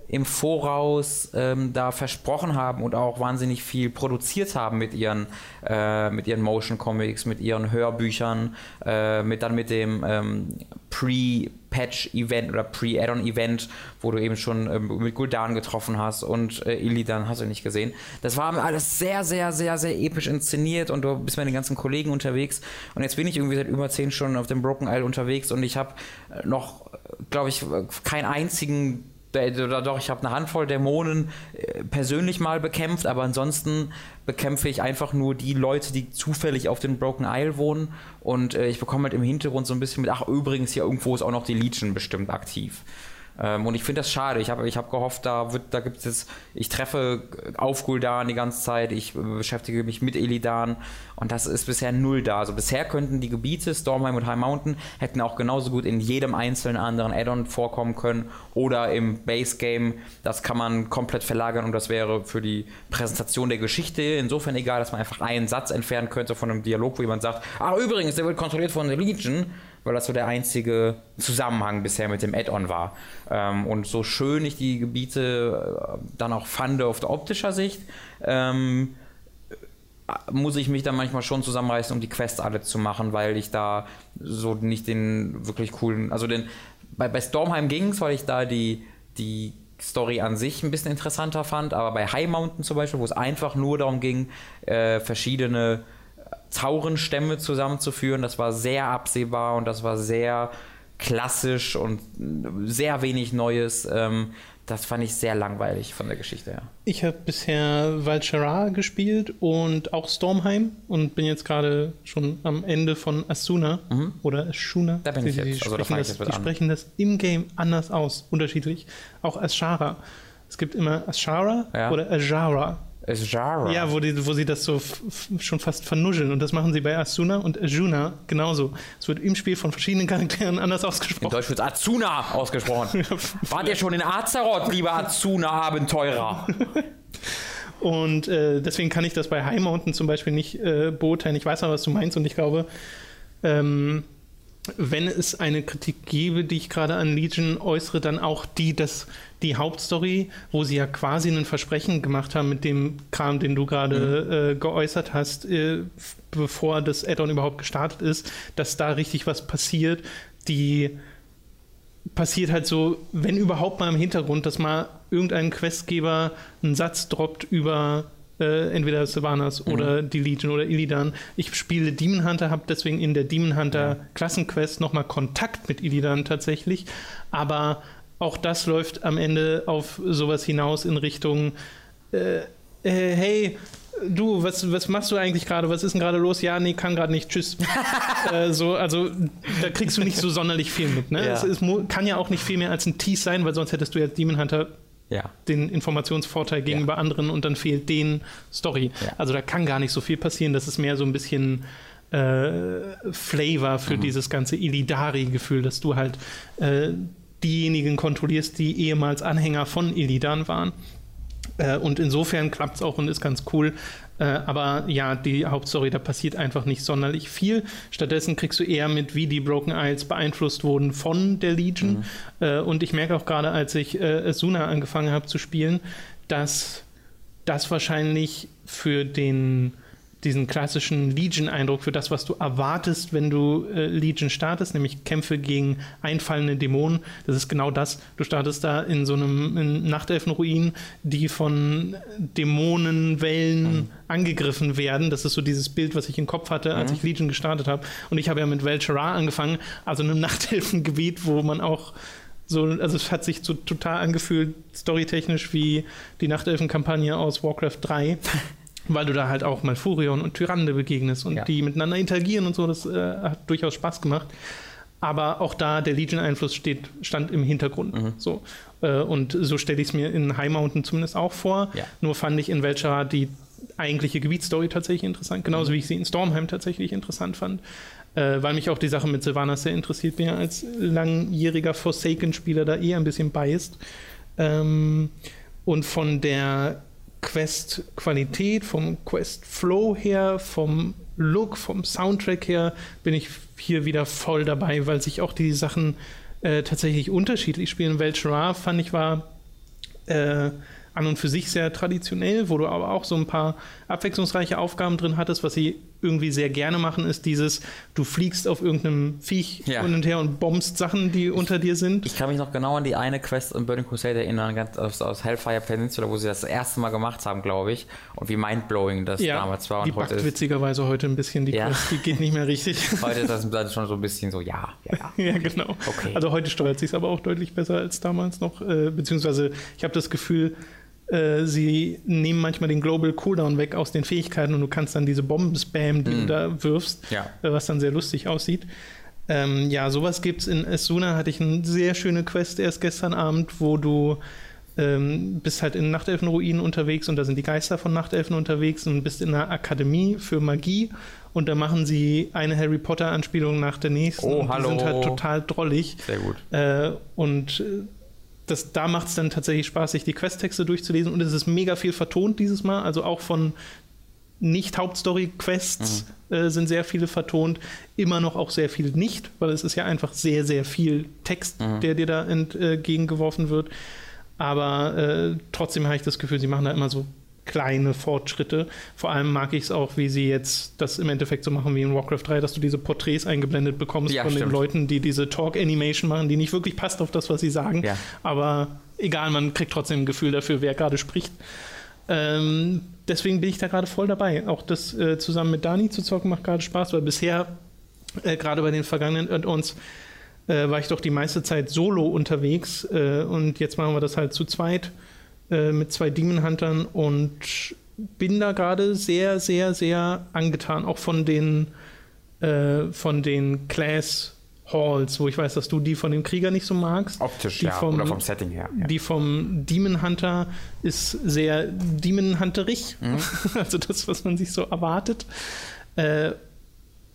im Voraus ähm, da versprochen haben und auch wahnsinnig viel produziert haben mit ihren, äh, mit ihren Motion Comics, mit ihren Hörbüchern, äh, mit dann mit dem ähm, Pre-Patch-Event oder Pre-Add-on-Event, wo du eben schon ähm, mit Gul'dan getroffen hast und äh, Illidan hast du nicht gesehen. Das war alles sehr, sehr, sehr, sehr episch inszeniert und du bist mit den ganzen Kollegen unterwegs und jetzt bin ich irgendwie seit über zehn Stunden auf dem Broken Isle unterwegs und ich habe äh, noch, glaube ich, keinen einzigen äh, oder doch, ich habe eine Handvoll Dämonen äh, persönlich mal bekämpft, aber ansonsten bekämpfe ich einfach nur die Leute, die zufällig auf den Broken Isle wohnen und äh, ich bekomme halt im Hintergrund so ein bisschen mit, ach übrigens, hier irgendwo ist auch noch die Legion bestimmt aktiv. Ähm, und ich finde das schade. Ich habe ich hab gehofft, da, da gibt es jetzt, ich treffe auf Gul'dan die ganze Zeit, ich äh, beschäftige mich mit Illidan und das ist bisher null da. Also bisher könnten die Gebiete, Stormheim und High Mountain, hätten auch genauso gut in jedem einzelnen anderen Add-on vorkommen können oder im Base-Game. Das kann man komplett verlagern und das wäre für die Präsentation der Geschichte insofern egal, dass man einfach einen Satz entfernen könnte von einem Dialog, wo jemand sagt, ah übrigens, der wird kontrolliert von der Legion weil das so der einzige Zusammenhang bisher mit dem Add-on war. Ähm, und so schön ich die Gebiete äh, dann auch fand auf der optischer Sicht, ähm, äh, muss ich mich dann manchmal schon zusammenreißen, um die Quests alle zu machen, weil ich da so nicht den wirklich coolen, also den, bei, bei Stormheim ging es, weil ich da die, die Story an sich ein bisschen interessanter fand, aber bei High Mountain zum Beispiel, wo es einfach nur darum ging, äh, verschiedene Taurenstämme zusammenzuführen. Das war sehr absehbar und das war sehr klassisch und sehr wenig Neues. Ähm, das fand ich sehr langweilig von der Geschichte her. Ich habe bisher Valchara gespielt und auch Stormheim und bin jetzt gerade schon am Ende von Asuna oder Ashuna. Mhm. Da bin ich jetzt. Also da sprechen fang ich das, die an. sprechen das im Game anders aus, unterschiedlich. Auch Ashara. Es gibt immer Ashara Ja. oder Ajara. Ist Jara. Ja, wo, die, wo sie das so schon fast vernuscheln. Und das machen sie bei Asuna und Ajuna genauso. Es wird im Spiel von verschiedenen Charakteren anders In ausgesprochen. Deutsch wird Azuna ausgesprochen. <laughs> Wart ihr schon in Azeroth, lieber Azuna-Abenteurer? <laughs> Und äh, deswegen kann ich das bei High Mountain zum Beispiel nicht äh, beurteilen. Ich weiß aber, was du meinst und ich glaube, ähm, wenn es eine Kritik gäbe, die ich gerade an Legion äußere, dann auch die, dass die Hauptstory, wo sie ja quasi ein Versprechen gemacht haben mit dem Kram, den du gerade mhm. äh, geäußert hast, äh, bevor das Add-on überhaupt gestartet ist, dass da richtig was passiert, die passiert halt so, wenn überhaupt mal im Hintergrund, dass mal irgendein Questgeber einen Satz droppt über äh, entweder Sylvanas mhm. oder die Legion oder Illidan. Ich spiele Demon Hunter, habe deswegen in der Demon Hunter. Klassenquest nochmal Kontakt mit Illidan tatsächlich, aber auch das läuft am Ende auf sowas hinaus in Richtung äh, äh, hey, du, was, was machst du eigentlich gerade? Was ist denn gerade los? Ja, nee, kann gerade nicht. Tschüss. <laughs> äh, so, also da kriegst du nicht so sonderlich viel mit. Ne? Ja. Es, es, kann ja auch nicht viel mehr als ein Tease sein, weil sonst hättest du ja Demon Hunter ja. den Informationsvorteil gegenüber ja. anderen und dann fehlt denen Story. Also da kann gar nicht so viel passieren. Das ist mehr so ein bisschen äh, Flavor für mhm. dieses ganze Illidari-Gefühl, dass du halt äh, diejenigen kontrollierst, die ehemals Anhänger von Illidan waren. Äh, und insofern klappt es auch und ist ganz cool. Äh, aber ja, die Hauptstory, da passiert einfach nicht sonderlich viel. Stattdessen kriegst du eher mit, wie die Broken Isles beeinflusst wurden von der Legion. Mhm. Äh, und ich merke auch gerade, als ich äh, Suna angefangen habe zu spielen, dass das wahrscheinlich für den diesen klassischen Legion-Eindruck für das, was du erwartest, wenn du äh, Legion startest, nämlich Kämpfe gegen einfallende Dämonen. Das ist genau das. Du startest da in so einem Nachtelfenruin, die von Dämonenwellen mhm. angegriffen werden. Das ist so dieses Bild, was ich im Kopf hatte, als mhm. ich Legion gestartet habe. Und ich habe ja mit Velchera angefangen, also einem <laughs> Nachtelfengebiet, wo man auch so, also es hat sich so total angefühlt, storytechnisch wie die Nachtelfen-Kampagne aus Warcraft 3. <laughs> weil du da halt auch mal Furion und Tyrande begegnest und ja. die miteinander interagieren und so. Das äh, hat durchaus Spaß gemacht. Aber auch da der Legion-Einfluss stand im Hintergrund. Mhm. So. Äh, und so stelle ich es mir in High Mountain zumindest auch vor. Ja. Nur fand ich in welcher die eigentliche Gebietsstory tatsächlich interessant, genauso mhm. wie ich sie in Stormheim tatsächlich interessant fand. Äh, weil mich auch die Sache mit Sylvanas sehr interessiert. Bin ja als langjähriger Forsaken-Spieler da eher ein bisschen biased. Ähm, und von der Quest-Qualität, vom Quest-Flow her, vom Look, vom Soundtrack her bin ich hier wieder voll dabei, weil sich auch die Sachen äh, tatsächlich unterschiedlich spielen. Velchera fand ich war äh, an und für sich sehr traditionell, wo du aber auch so ein paar abwechslungsreiche Aufgaben drin hattest. Was sie irgendwie sehr gerne machen, ist dieses, du fliegst auf irgendeinem Viech ja. hin und her und bombst Sachen, die unter dir sind. Ich kann mich noch genau an die eine Quest in Burning Crusade erinnern, ganz aus, aus Hellfire Peninsula, wo sie das, das erste Mal gemacht haben, glaube ich. Und wie mindblowing das ja, damals war. Und die backt witzigerweise heute ein bisschen, die ja. Quest, die geht nicht mehr richtig. <laughs> heute ist das schon so ein bisschen so, ja, ja. ja, <laughs> genau. Okay. Also heute steuert sich aber auch deutlich besser als damals noch. Äh, beziehungsweise ich habe das Gefühl, äh, sie nehmen manchmal den Global Cooldown weg aus den Fähigkeiten und du kannst dann diese Bomben spammen, die mm. du da wirfst, ja. äh, was dann sehr lustig aussieht. Ähm, ja, sowas gibt es in Asuna, hatte ich eine sehr schöne Quest erst gestern Abend, wo du ähm, bist halt in Nachtelfenruinen unterwegs und da sind die Geister von Nachtelfen unterwegs und bist in einer Akademie für Magie und da machen sie eine Harry Potter Anspielung nach der nächsten. Oh, hallo. Die sind halt total drollig. Sehr gut. Äh, und äh, das, da macht es dann tatsächlich Spaß, sich die Questtexte durchzulesen und es ist mega viel vertont dieses Mal, also auch von nicht-Hauptstory-Quests mhm. äh, sind sehr viele vertont, immer noch auch sehr viel nicht, weil es ist ja einfach sehr, sehr viel Text, mhm. der dir da entgegengeworfen wird. Aber äh, trotzdem habe ich das Gefühl, sie machen da immer so kleine Fortschritte. Vor allem mag ich es auch, wie sie jetzt das im Endeffekt so machen wie in Warcraft 3, dass du diese Porträts eingeblendet bekommst ja, von stimmt. den Leuten, die diese Talk-Animation machen, die nicht wirklich passt auf das, was sie sagen. Ja. Aber egal, man kriegt trotzdem ein Gefühl dafür, wer gerade spricht. Ähm, deswegen bin ich da gerade voll dabei. Auch das äh, zusammen mit Dani zu zocken macht gerade Spaß, weil bisher, äh, gerade bei den vergangenen Add-ons, äh, war ich doch die meiste Zeit solo unterwegs äh, und jetzt machen wir das halt zu zweit äh, mit zwei Demon Huntern und bin da gerade sehr, sehr, sehr angetan, auch von den, äh, von den Class Halls, wo ich weiß, dass du die von dem Krieger nicht so magst. Optisch, die ja, vom, oder vom Setting her. Ja. Die vom Demon Hunter ist sehr Demon Hunterig, mhm. <laughs> also das, was man sich so erwartet. Äh,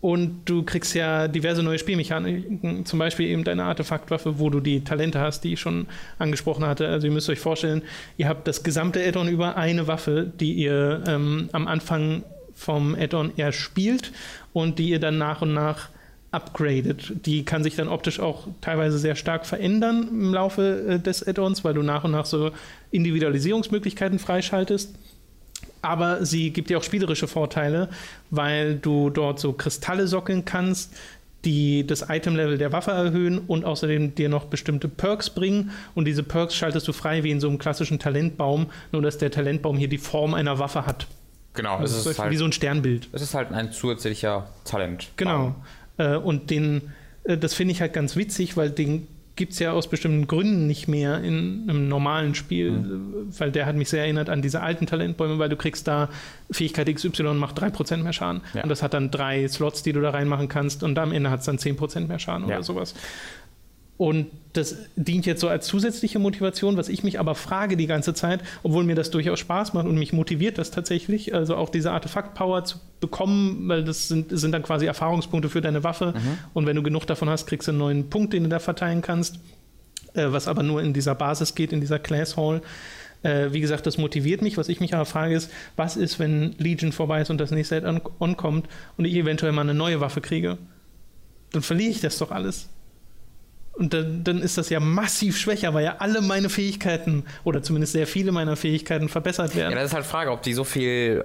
und du kriegst ja diverse neue Spielmechaniken, zum Beispiel eben deine Artefaktwaffe, wo du die Talente hast, die ich schon angesprochen hatte. Also ihr müsst euch vorstellen, ihr habt das gesamte Addon über eine Waffe, die ihr ähm, am Anfang vom Addon erspielt und die ihr dann nach und nach upgraded. Die kann sich dann optisch auch teilweise sehr stark verändern im Laufe äh, des Add-ons, weil du nach und nach so Individualisierungsmöglichkeiten freischaltest. Aber sie gibt dir auch spielerische Vorteile, weil du dort so Kristalle sockeln kannst, die das Item-Level der Waffe erhöhen und außerdem dir noch bestimmte Perks bringen. Und diese Perks schaltest du frei wie in so einem klassischen Talentbaum, nur dass der Talentbaum hier die Form einer Waffe hat. Genau, das es ist ist halt, wie so ein Sternbild. es ist halt ein zusätzlicher Talent. Genau. Äh, und den, äh, das finde ich halt ganz witzig, weil den gibt es ja aus bestimmten Gründen nicht mehr in einem normalen Spiel, Mhm. weil der hat mich sehr erinnert an diese alten Talentbäume, weil du kriegst da Fähigkeit XY macht 3% mehr Schaden. Ja. Und das hat dann drei Slots, die du da reinmachen kannst und am Ende hat es dann 10% mehr Schaden Ja. oder sowas. Und das dient jetzt so als zusätzliche Motivation, was ich mich aber frage die ganze Zeit, obwohl mir das durchaus Spaß macht und mich motiviert das tatsächlich, also auch diese Artefakt-Power zu bekommen, weil das sind, sind dann quasi Erfahrungspunkte für deine Waffe. Und wenn du genug davon hast, kriegst du einen neuen Punkt, den du da verteilen kannst, äh, was aber nur in dieser Basis geht, in dieser Class Hall. Äh, wie gesagt, das motiviert mich. Was ich mich aber frage, ist, was ist, wenn Legion vorbei ist und das nächste Add-on kommt und ich eventuell mal eine neue Waffe kriege? Dann verliere ich das doch alles. Und dann, dann ist das ja massiv schwächer, weil ja alle meine Fähigkeiten oder zumindest sehr viele meiner Fähigkeiten verbessert Ja, werden. das ist halt Frage, ob die so viel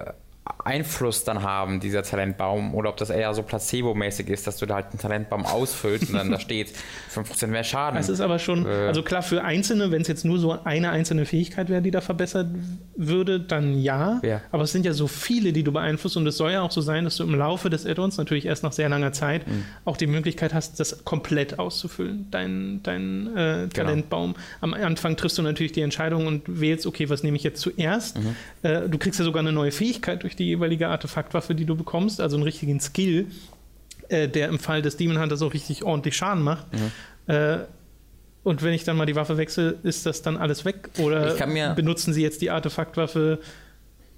Einfluss dann haben, dieser Talentbaum, oder ob das eher so placebo-mäßig ist, dass du da halt einen Talentbaum ausfüllst und dann da steht 5% <laughs> mehr Schaden. Es ist aber schon, Äh. also klar, für Einzelne, wenn es jetzt nur so eine einzelne Fähigkeit wäre, die da verbessert würde, dann ja. Ja. Aber es sind ja so viele, die du beeinflusst und es soll ja auch so sein, dass du im Laufe des Add-ons, natürlich erst nach sehr langer Zeit, Mhm. auch die Möglichkeit hast, das komplett auszufüllen, dein, dein Genau. äh, Talentbaum. Am Anfang triffst du natürlich die Entscheidung und wählst, okay, was nehme ich jetzt zuerst? Mhm. Äh, du kriegst ja sogar eine neue Fähigkeit durch die jeweilige Artefaktwaffe, die du bekommst, also einen richtigen Skill, äh, der im Fall des Demon Hunters auch richtig ordentlich Schaden macht. Mhm. Äh, und wenn ich dann mal die Waffe wechsle, ist das dann alles weg? Oder benutzen sie jetzt die Artefaktwaffe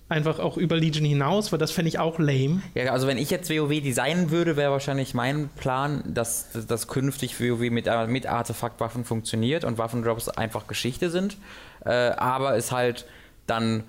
einfach auch über Legion hinaus? Weil das fände ich auch lame. Ja, also wenn ich jetzt WoW designen würde, wäre wahrscheinlich mein Plan, dass, dass künftig WoW mit, äh, mit Artefaktwaffen funktioniert und Waffendrops einfach Geschichte sind. Äh, aber es halt dann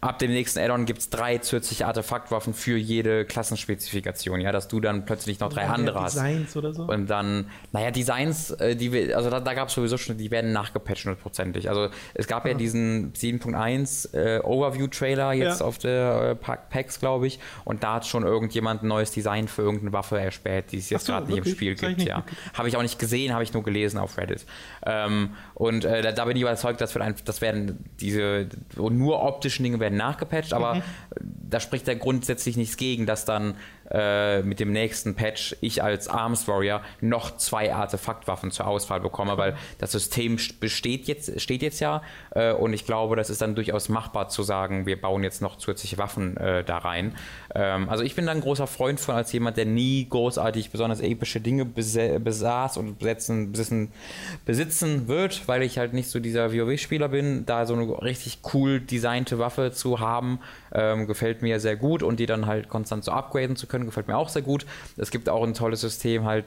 ab dem nächsten Addon gibt es drei zusätzliche Artefaktwaffen für jede Klassenspezifikation, ja, dass du dann plötzlich noch drei andere hast. Designs oder so. Und dann, naja, Designs, äh, die wir, also da, da gab es sowieso schon, die werden nachgepatcht hundertprozentig. Also es gab ja diesen 7.1 äh, Overview-Trailer jetzt Ja. auf der äh, Pa- PAX, glaube ich. Und da hat schon irgendjemand ein neues Design für irgendeine Waffe erspäht, die es jetzt so, gerade nicht im? Spiel gibt. nicht Ja. Habe ich auch nicht gesehen, habe ich nur gelesen auf Reddit. Ähm, und äh, da, da bin ich überzeugt, dass wir ein, das werden diese nur optischen Dinge werden nachgepatcht, aber Mhm. da spricht ja grundsätzlich nichts gegen, dass dann äh, mit dem nächsten Patch ich als Arms Warrior noch zwei Artefaktwaffen zur Auswahl bekomme, weil das System st- besteht jetzt, steht jetzt ja äh, und ich glaube, das ist dann durchaus machbar zu sagen, wir bauen jetzt noch zusätzliche Waffen äh, da rein. Ähm, also ich bin da ein großer Freund von als jemand, der nie großartig besonders epische Dinge besa- besaß und besetzen, besitzen, besitzen wird, weil ich halt nicht so dieser WoW-Spieler bin, da so eine richtig cool designte Waffe zu haben, ähm, gefällt mir sehr gut und die dann halt konstant so upgraden zu können, gefällt mir auch sehr gut. Es gibt auch ein tolles System, halt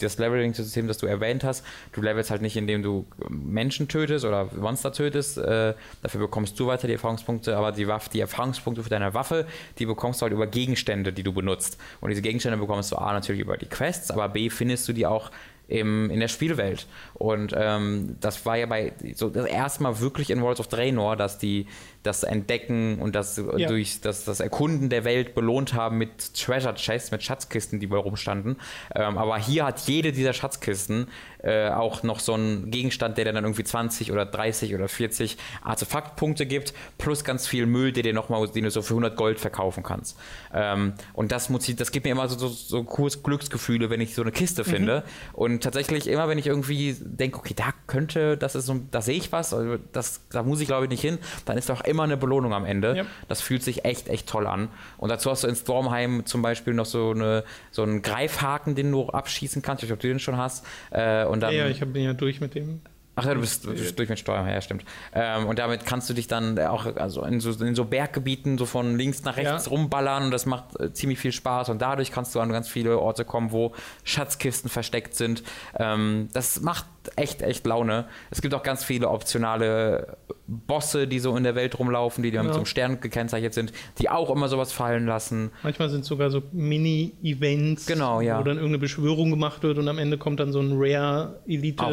das Leveling-System, das du erwähnt hast. Du levelst halt nicht, indem du Menschen tötest oder Monster tötest. Äh, dafür bekommst du weiter die Erfahrungspunkte, aber die Waffe, die Erfahrungspunkte für deine Waffe, die bekommst du halt über Gegenstände, die du benutzt. Und diese Gegenstände bekommst du A natürlich über die Quests, aber B findest du die auch im, in der Spielwelt. Und ähm, das war ja bei so das erste Mal wirklich in Worlds of Draenor, dass die das Entdecken und das Ja. durch das, das Erkunden der Welt belohnt haben mit Treasure Chests, mit Schatzkisten, die bei rumstanden. Ähm, aber hier hat jede dieser Schatzkisten äh, auch noch so einen Gegenstand, der dann irgendwie 20 oder 30 oder 40 Artefaktpunkte gibt, plus ganz viel Müll, der dir nochmal, den du so für 100 Gold verkaufen kannst. Ähm, und das, das gibt mir immer so, so, so cooles Glücksgefühle, wenn ich so eine Kiste finde. Und tatsächlich immer, wenn ich irgendwie denke, okay, da könnte, das ist so, da sehe ich was, also das, da muss ich glaube ich nicht hin, dann ist doch immer eine Belohnung am Ende. Ja. Das fühlt sich echt, echt toll an. Und dazu hast du in Stormheim zum Beispiel noch so, eine, so einen Greifhaken, den du abschießen kannst. Ich weiß nicht, ob du den schon hast. Äh, und dann, ja, ich bin ja durch mit dem. Ach ja, du bist, du bist durch mit Steuern, ja, stimmt. Ähm, und damit kannst du dich dann auch also in, so, in so Berggebieten so von links nach rechts Ja. rumballern und das macht äh, ziemlich viel Spaß und dadurch kannst du an ganz viele Orte kommen, wo Schatzkisten versteckt sind. Ähm, das macht echt, echt Laune. Es gibt auch ganz viele optionale Bosse, die so in der Welt rumlaufen, die, die mit so einem Stern gekennzeichnet sind, die auch immer sowas fallen lassen. Manchmal sind es sogar so Mini-Events, Genau, ja. wo dann irgendeine Beschwörung gemacht wird und am Ende kommt dann so ein Rare-Elite,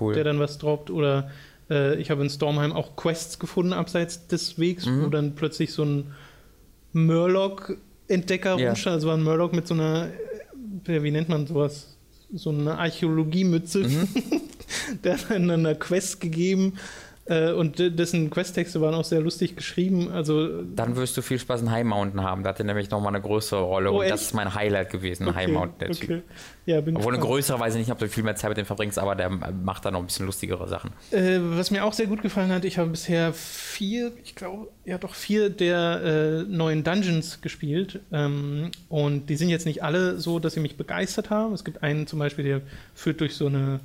cool. der dann was droppt. Oder äh, ich habe in Stormheim auch Quests gefunden abseits des Wegs, Mhm. wo dann plötzlich so ein Murloc-Entdecker Ja. rumstand. Also war ein Murloc mit so einer, äh, wie nennt man sowas? So eine Archäologiemütze. Mhm. <laughs> der hat dann eine Quest gegeben. Äh, und dessen Questtexte waren auch sehr lustig geschrieben. Also Dann wirst du viel Spaß in High Mountain haben. Da hat er nämlich nochmal eine größere Rolle. Oh, und echt? das ist mein Highlight gewesen, okay, High Mountain, der Typ. okay. Ja, bin Obwohl eine gespannt. größere weiß ich nicht, ob du viel mehr Zeit mit dem verbringst, aber der macht da noch ein bisschen lustigere Sachen. Äh, was mir auch sehr gut gefallen hat, ich habe bisher vier, ich glaube, ja doch vier der äh, neuen Dungeons gespielt. Ähm, und die sind jetzt nicht alle so, dass sie mich begeistert haben. Es gibt einen zum Beispiel, der führt durch so eine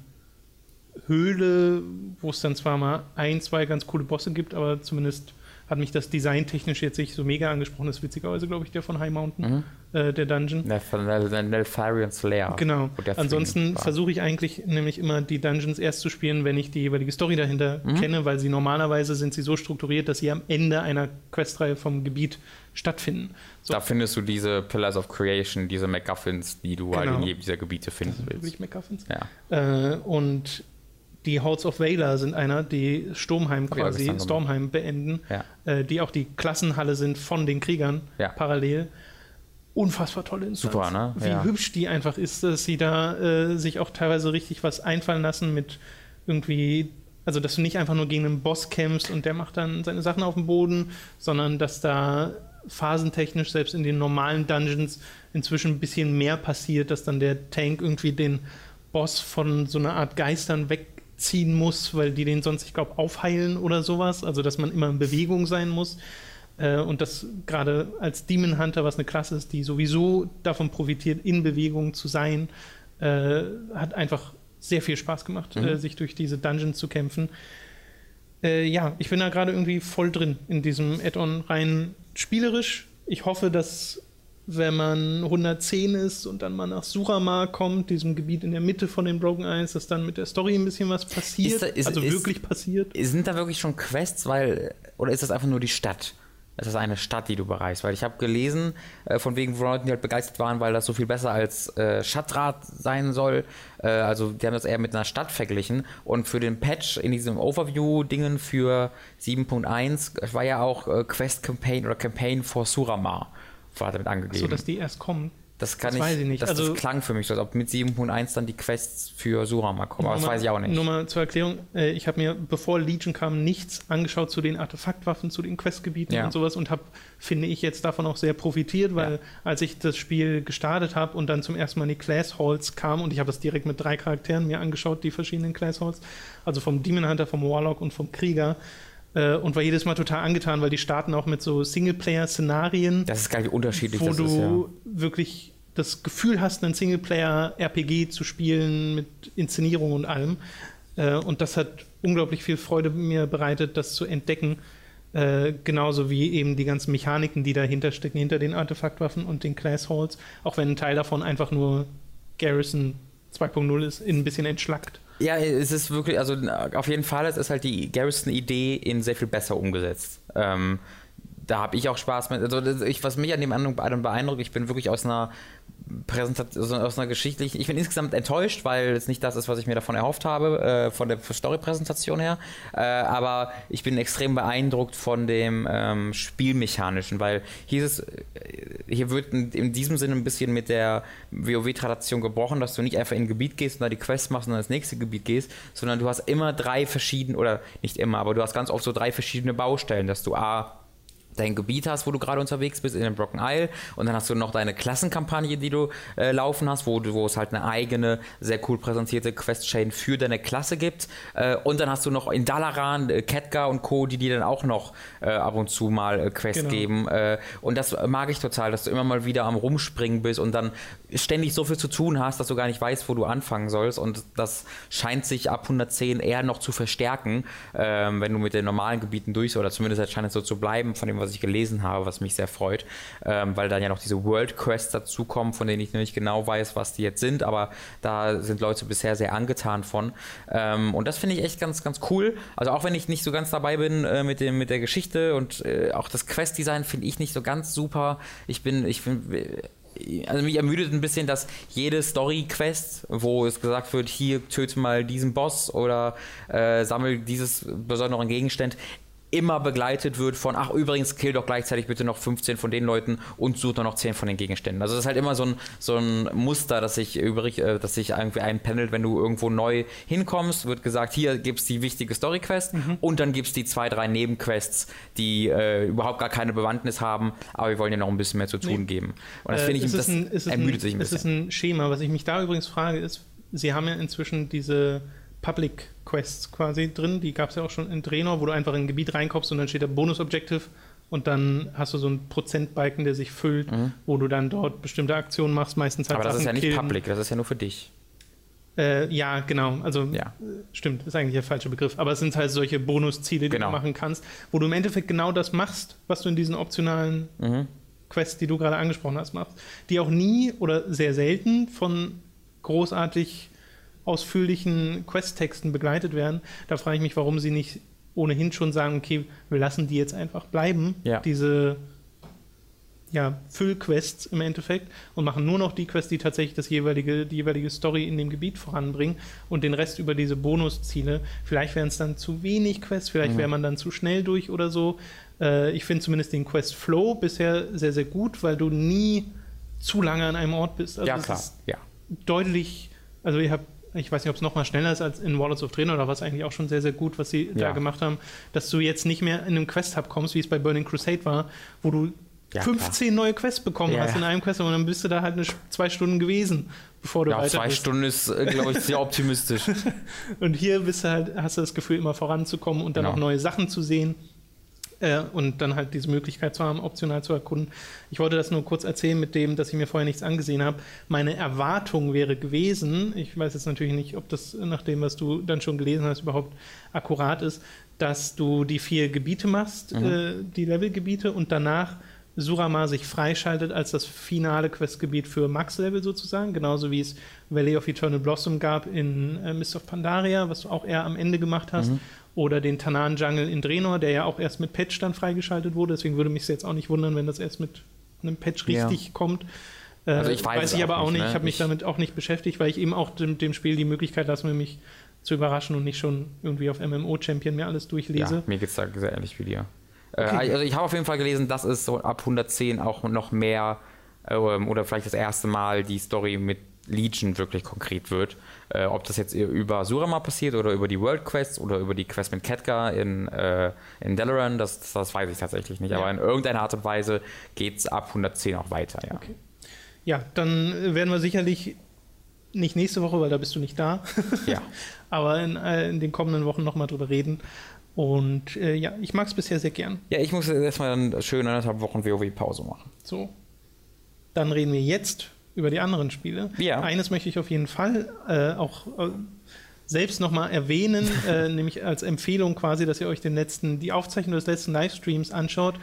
Höhle, wo es dann zwar mal ein, zwei ganz coole Bosse gibt, aber zumindest hat mich das designtechnisch jetzt nicht so mega angesprochen. Das ist witzigerweise, glaube ich, der von High Mountain, äh, der Dungeon. Der von Neltharion Slayer. Genau. Ansonsten versuche ich eigentlich nämlich immer die Dungeons erst zu spielen, wenn ich die jeweilige Story dahinter Mhm. kenne, weil sie normalerweise sind sie so strukturiert, dass sie am Ende einer Questreihe vom Gebiet stattfinden. So, Da findest du diese Pillars of Creation, diese MacGuffins, die du halt Genau. in jedem dieser Gebiete finden willst. wirklich MacGuffins. Ja. Äh, und die Halls of Valor sind einer, die Sturmheim quasi, gemacht. Stormheim beenden, Ja. äh, die auch die Klassenhalle sind von den Kriegern Ja. parallel. Unfassbar tolle Instanz. Super, ne? Wie Ja. hübsch die einfach ist, dass sie da äh, sich auch teilweise richtig was einfallen lassen mit irgendwie, also dass du nicht einfach nur gegen einen Boss kämpfst und der macht dann seine Sachen auf dem Boden, sondern dass da phasentechnisch selbst in den normalen Dungeons inzwischen ein bisschen mehr passiert, dass dann der Tank irgendwie den Boss von so einer Art Geistern wegziehen muss, weil die den sonst, ich glaube, aufheilen oder sowas. Also dass man immer in Bewegung sein muss. Äh, Und das gerade als Demon Hunter, was eine Klasse ist, die sowieso davon profitiert, in Bewegung zu sein, äh, hat einfach sehr viel Spaß gemacht, Mhm. äh, sich durch diese Dungeons zu kämpfen. Äh, ja, ich bin da gerade irgendwie voll drin in diesem Add-on rein spielerisch. Ich hoffe, dass wenn man 110 ist und dann mal nach Surama kommt, diesem Gebiet in der Mitte von den Broken Eyes, dass dann mit der Story ein bisschen was passiert. Ist da- ist- also ist- wirklich passiert. Sind da wirklich schon Quests, weil oder ist das einfach nur die Stadt? Ist das eine Stadt, die du bereist? Weil ich habe gelesen, äh, von wegen von Leuten, die halt begeistert waren, weil das so viel besser als äh, Stadtrat sein soll. Äh, also die haben das eher mit einer Stadt verglichen. Und für den Patch in diesem Overview-Dingen für 7.1 war ja auch äh, Quest Campaign oder Campaign for Surama war damit angegeben. So, dass die erst kommen. das kann das ich, ich nicht. Das, Also- das klang für mich so, als ob mit 7.1 dann die Quests für Surama kommen. Aber das mal- weiß ich auch nicht. Nur mal zur Erklärung, äh, ich habe mir, bevor Legion kam, nichts angeschaut zu den Artefaktwaffen, zu den Questgebieten Ja. und sowas und habe, finde ich, jetzt davon auch sehr profitiert, weil Ja. als ich das Spiel gestartet habe und dann zum ersten Mal in die Class Halls kam und ich habe das direkt mit drei Charakteren mir angeschaut, die verschiedenen Class Halls, also vom Demon Hunter, vom Warlock und vom Krieger äh, und war jedes Mal total angetan, weil die starten auch mit so Singleplayer-Szenarien Das ist geil, wie unterschiedlich wo du ist. Ja. wirklich das Gefühl hast, einen Singleplayer-RPG zu spielen mit Inszenierung und allem. Äh, und das hat unglaublich viel Freude mir bereitet, das zu entdecken. Äh, genauso wie eben die ganzen Mechaniken, die dahinter stecken, hinter den Artefaktwaffen und den Class Halls. Auch wenn ein Teil davon einfach nur Garrison 2.0 ist, in ein bisschen entschlackt. Ja, es ist wirklich, also auf jeden Fall, es ist halt die Garrison-Idee in sehr viel besser umgesetzt. Ähm, da habe ich auch Spaß mit. Also ich, was mich an dem anderen beeindruckt, ich bin wirklich aus einer Präsentation, aus einer geschichtlichen, ich bin insgesamt enttäuscht, weil es nicht das ist, was ich mir davon erhofft habe, äh, von der Story-Präsentation her. Äh, aber ich bin extrem beeindruckt von dem ähm, Spielmechanischen, weil hier ist es, äh, hier wird in, in diesem Sinne ein bisschen mit der WoW-Tradition gebrochen, dass du nicht einfach in ein Gebiet gehst und da die Quest machst und dann ins nächste Gebiet gehst, sondern du hast immer drei verschiedene, oder nicht immer, aber du hast ganz oft so drei verschiedene Baustellen, dass du A, dein Gebiet hast, wo du gerade unterwegs bist, in den Broken Isle. Und dann hast du noch deine Klassenkampagne, die du äh, laufen hast, wo, wo es halt eine eigene, sehr cool präsentierte Quest-Chain für deine Klasse gibt. Äh, und dann hast du noch in Dalaran, äh, Ketka und Co., die dir dann auch noch äh, ab und zu mal äh, Quest Genau. geben. Äh, und das mag ich total, dass du immer mal wieder am Rumspringen bist und dann ständig so viel zu tun hast, dass du gar nicht weißt, wo du anfangen sollst. Und das scheint sich ab 110 eher noch zu verstärken, ähm, wenn du mit den normalen Gebieten durch oder zumindest scheint es so zu bleiben, von dem, was was ich gelesen habe, was mich sehr freut, ähm, weil dann ja noch diese World Quests dazukommen, von denen ich noch nicht genau weiß, was die jetzt sind, aber da sind Leute bisher sehr angetan von. Ähm, und das finde ich echt ganz, ganz cool. Also auch wenn ich nicht so ganz dabei bin äh, mit, dem, mit der Geschichte und äh, auch das Quest-Design finde ich nicht so ganz super. Ich bin, ich finde also mich ermüdet ein bisschen, dass jede Story-Quest, wo es gesagt wird, hier töte mal diesen Boss oder äh, sammel dieses besonderen Gegenstand, immer begleitet wird von, ach übrigens, kill doch gleichzeitig bitte noch 15 von den Leuten und such nur noch 10 von den Gegenständen. Also das ist halt immer so ein, so ein Muster, das sich übrig, äh, das sich irgendwie einpendelt, wenn du irgendwo neu hinkommst, wird gesagt, hier gibt es die wichtige Story-Quest mhm. und dann gibt es die zwei, drei Nebenquests, die äh, überhaupt gar keine Bewandtnis haben, aber wir wollen dir noch ein bisschen mehr zu tun nee. geben. Und das äh, finde ich, das ein, ermüdet ein, sich ein bisschen. Es ist ein Schema, was ich mich da übrigens frage, ist, sie haben ja inzwischen diese Public Quests quasi drin. Die gab es ja auch schon in Draenor, wo du einfach in ein Gebiet reinkommst und dann steht da Bonus Objective und dann hast du so einen Prozentbalken, der sich füllt, mhm. wo du dann dort bestimmte Aktionen machst, meistens halt Aber das Sachen ist ja nicht killen. Public, das ist ja nur für dich. Äh, ja, genau. Also ja. stimmt, ist eigentlich der falsche Begriff. Aber es sind halt solche Bonusziele, die genau. du machen kannst, wo du im Endeffekt genau das machst, was du in diesen optionalen mhm. Quests, die du gerade angesprochen hast, machst. Die auch nie oder sehr selten von großartig ausführlichen Quest-Texten begleitet werden. Da frage ich mich, warum sie nicht ohnehin schon sagen, okay, wir lassen die jetzt einfach bleiben, ja. diese ja, Füllquests im Endeffekt und machen nur noch die Quests, die tatsächlich das jeweilige, die jeweilige Story in dem Gebiet voranbringen und den Rest über diese Bonusziele. Vielleicht wären es dann zu wenig Quests, vielleicht mhm. wäre man dann zu schnell durch oder so. Äh, ich finde zumindest den Quest Flow bisher sehr, sehr gut, weil du nie zu lange an einem Ort bist. Also ja, klar. Ja. Deutlich, also ihr habt ich weiß nicht, ob es noch mal schneller ist als in Warlords of Draenor, oder was eigentlich auch schon sehr, sehr gut, was sie ja. da gemacht haben, dass du jetzt nicht mehr in einem Quest-Hub kommst, wie es bei Burning Crusade war, wo du ja, 15 klar. neue Quests bekommen ja, hast in einem Quest und dann bist du da halt eine, zwei Stunden gewesen, bevor du ja, weiter zwei bist. Stunden ist, äh, glaube ich, sehr optimistisch. <laughs> und hier bist du halt, hast du das Gefühl, immer voranzukommen und dann genau. auch neue Sachen zu sehen. Äh, und dann halt diese Möglichkeit zu haben, optional zu erkunden. Ich wollte das nur kurz erzählen mit dem, dass ich mir vorher nichts angesehen habe. Meine Erwartung wäre gewesen, ich weiß jetzt natürlich nicht, ob das nach dem, was du dann schon gelesen hast, überhaupt akkurat ist, dass du die vier Gebiete machst, mhm. äh, die Levelgebiete, und danach Surama sich freischaltet als das finale Questgebiet für Max-Level sozusagen, genauso wie es Valley of Eternal Blossom gab in äh, Mist of Pandaria, was du auch eher am Ende gemacht hast. Mhm oder den Tanan Jungle in Draenor, der ja auch erst mit Patch dann freigeschaltet wurde. Deswegen würde mich jetzt auch nicht wundern, wenn das erst mit einem Patch richtig ja. kommt. Äh, also ich weiß, weiß ich aber auch nicht. Ne? Ich habe mich ich damit auch nicht beschäftigt, weil ich eben auch dem, dem Spiel die Möglichkeit lasse, mich zu überraschen und nicht schon irgendwie auf MMO-Champion mir alles durchlese. Ja, mir geht es da sehr ähnlich wie dir. Äh, okay. also ich habe auf jeden Fall gelesen, dass es so ab 110 auch noch mehr ähm, oder vielleicht das erste Mal die Story mit Legion wirklich konkret wird. Äh, ob das jetzt über Surama passiert oder über die World Quests oder über die Quest mit Ketka in, äh, in Dalaran, das, das weiß ich tatsächlich nicht. Ja. Aber in irgendeiner Art und Weise geht es ab 110 auch weiter, ja. Okay. Ja, dann werden wir sicherlich nicht nächste Woche, weil da bist du nicht da. Ja. <laughs> Aber in, äh, in den kommenden Wochen nochmal drüber reden. Und äh, ja, ich mag es bisher sehr gern. Ja, ich muss erstmal dann schön anderthalb Wochen WoW-Pause machen. So. Dann reden wir jetzt über die anderen Spiele. Ja. Eines möchte ich auf jeden Fall äh, auch äh, selbst nochmal erwähnen, <laughs> äh, nämlich als Empfehlung quasi, dass ihr euch den letzten, die Aufzeichnung des letzten Livestreams anschaut.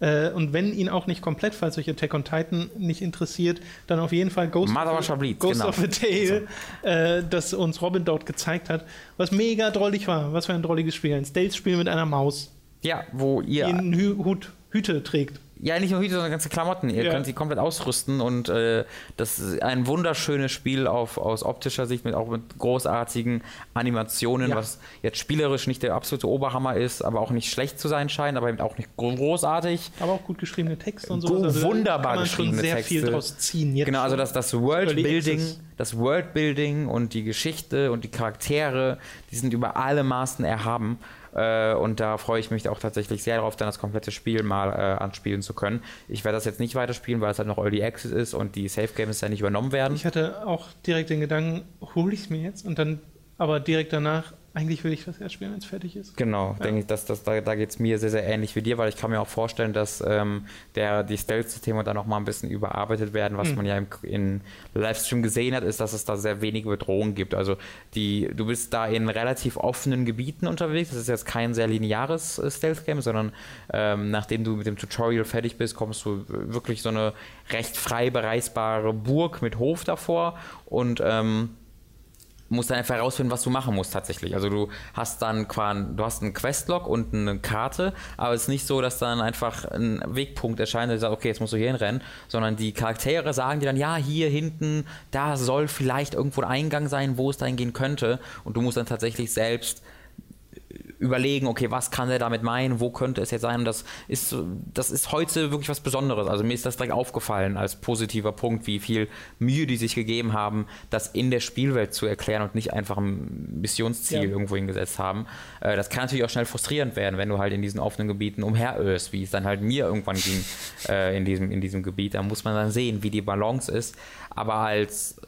Äh, und wenn ihn auch nicht komplett, falls euch Attack on Titan nicht interessiert, dann auf jeden Fall Ghost, of, Chablis, Ghost genau. of a Tale, also. das uns Robin dort gezeigt hat, was mega drollig war. Was für ein drolliges Spiel. Ein Stealth-Spiel mit einer Maus. Ja, wo ihr. Die einen Hut, Hüte trägt. Ja, nicht nur Hüte, sondern ganze Klamotten. Ihr ja. könnt sie komplett ausrüsten und äh, das ist ein wunderschönes Spiel auf, aus optischer Sicht, mit, auch mit großartigen Animationen, ja. was jetzt spielerisch nicht der absolute Oberhammer ist, aber auch nicht schlecht zu sein scheint, aber eben auch nicht großartig. Aber auch gut geschriebene Texte und so. Also wunderbar kann man geschriebene schon sehr Texte. viel draus ziehen. Jetzt genau, also das, das Worldbuilding, das Worldbuilding und die Geschichte und die Charaktere, die sind über alle Maßen erhaben. Äh, und da freue ich mich auch tatsächlich sehr darauf, dann das komplette Spiel mal äh, anspielen zu können. Ich werde das jetzt nicht weiterspielen, weil es halt noch Early Access ist und die Safe Games ja nicht übernommen werden. Ich hatte auch direkt den Gedanken, hole ich es mir jetzt und dann aber direkt danach eigentlich will ich das erst spielen, wenn es fertig ist. Genau, ja. denke ich, dass, dass, da, da geht es mir sehr, sehr ähnlich wie dir, weil ich kann mir auch vorstellen, dass ähm, der, die Stealth-Systeme da nochmal ein bisschen überarbeitet werden. Was hm. man ja im in Livestream gesehen hat, ist, dass es da sehr wenige Bedrohungen gibt. Also die, du bist da in relativ offenen Gebieten unterwegs. Das ist jetzt kein sehr lineares äh, Stealth-Game, sondern ähm, nachdem du mit dem Tutorial fertig bist, kommst du wirklich so eine recht frei bereisbare Burg mit Hof davor und ähm, musst dann einfach herausfinden, was du machen musst tatsächlich. Also du hast dann quasi, du hast einen Questlog und eine Karte, aber es ist nicht so, dass dann einfach ein Wegpunkt erscheint, der sagt, okay, jetzt musst du hier hinrennen, sondern die Charaktere sagen dir dann, ja, hier hinten, da soll vielleicht irgendwo ein Eingang sein, wo es dahin gehen könnte und du musst dann tatsächlich selbst überlegen, okay, was kann er damit meinen, wo könnte es jetzt sein? Und das ist, das ist heute wirklich was Besonderes. Also mir ist das direkt aufgefallen als positiver Punkt, wie viel Mühe die sich gegeben haben, das in der Spielwelt zu erklären und nicht einfach ein Missionsziel ja. irgendwo hingesetzt haben. Äh, das kann natürlich auch schnell frustrierend werden, wenn du halt in diesen offenen Gebieten umherirrst, wie es dann halt mir irgendwann ging <laughs> äh, in, diesem, in diesem Gebiet. Da muss man dann sehen, wie die Balance ist. Aber als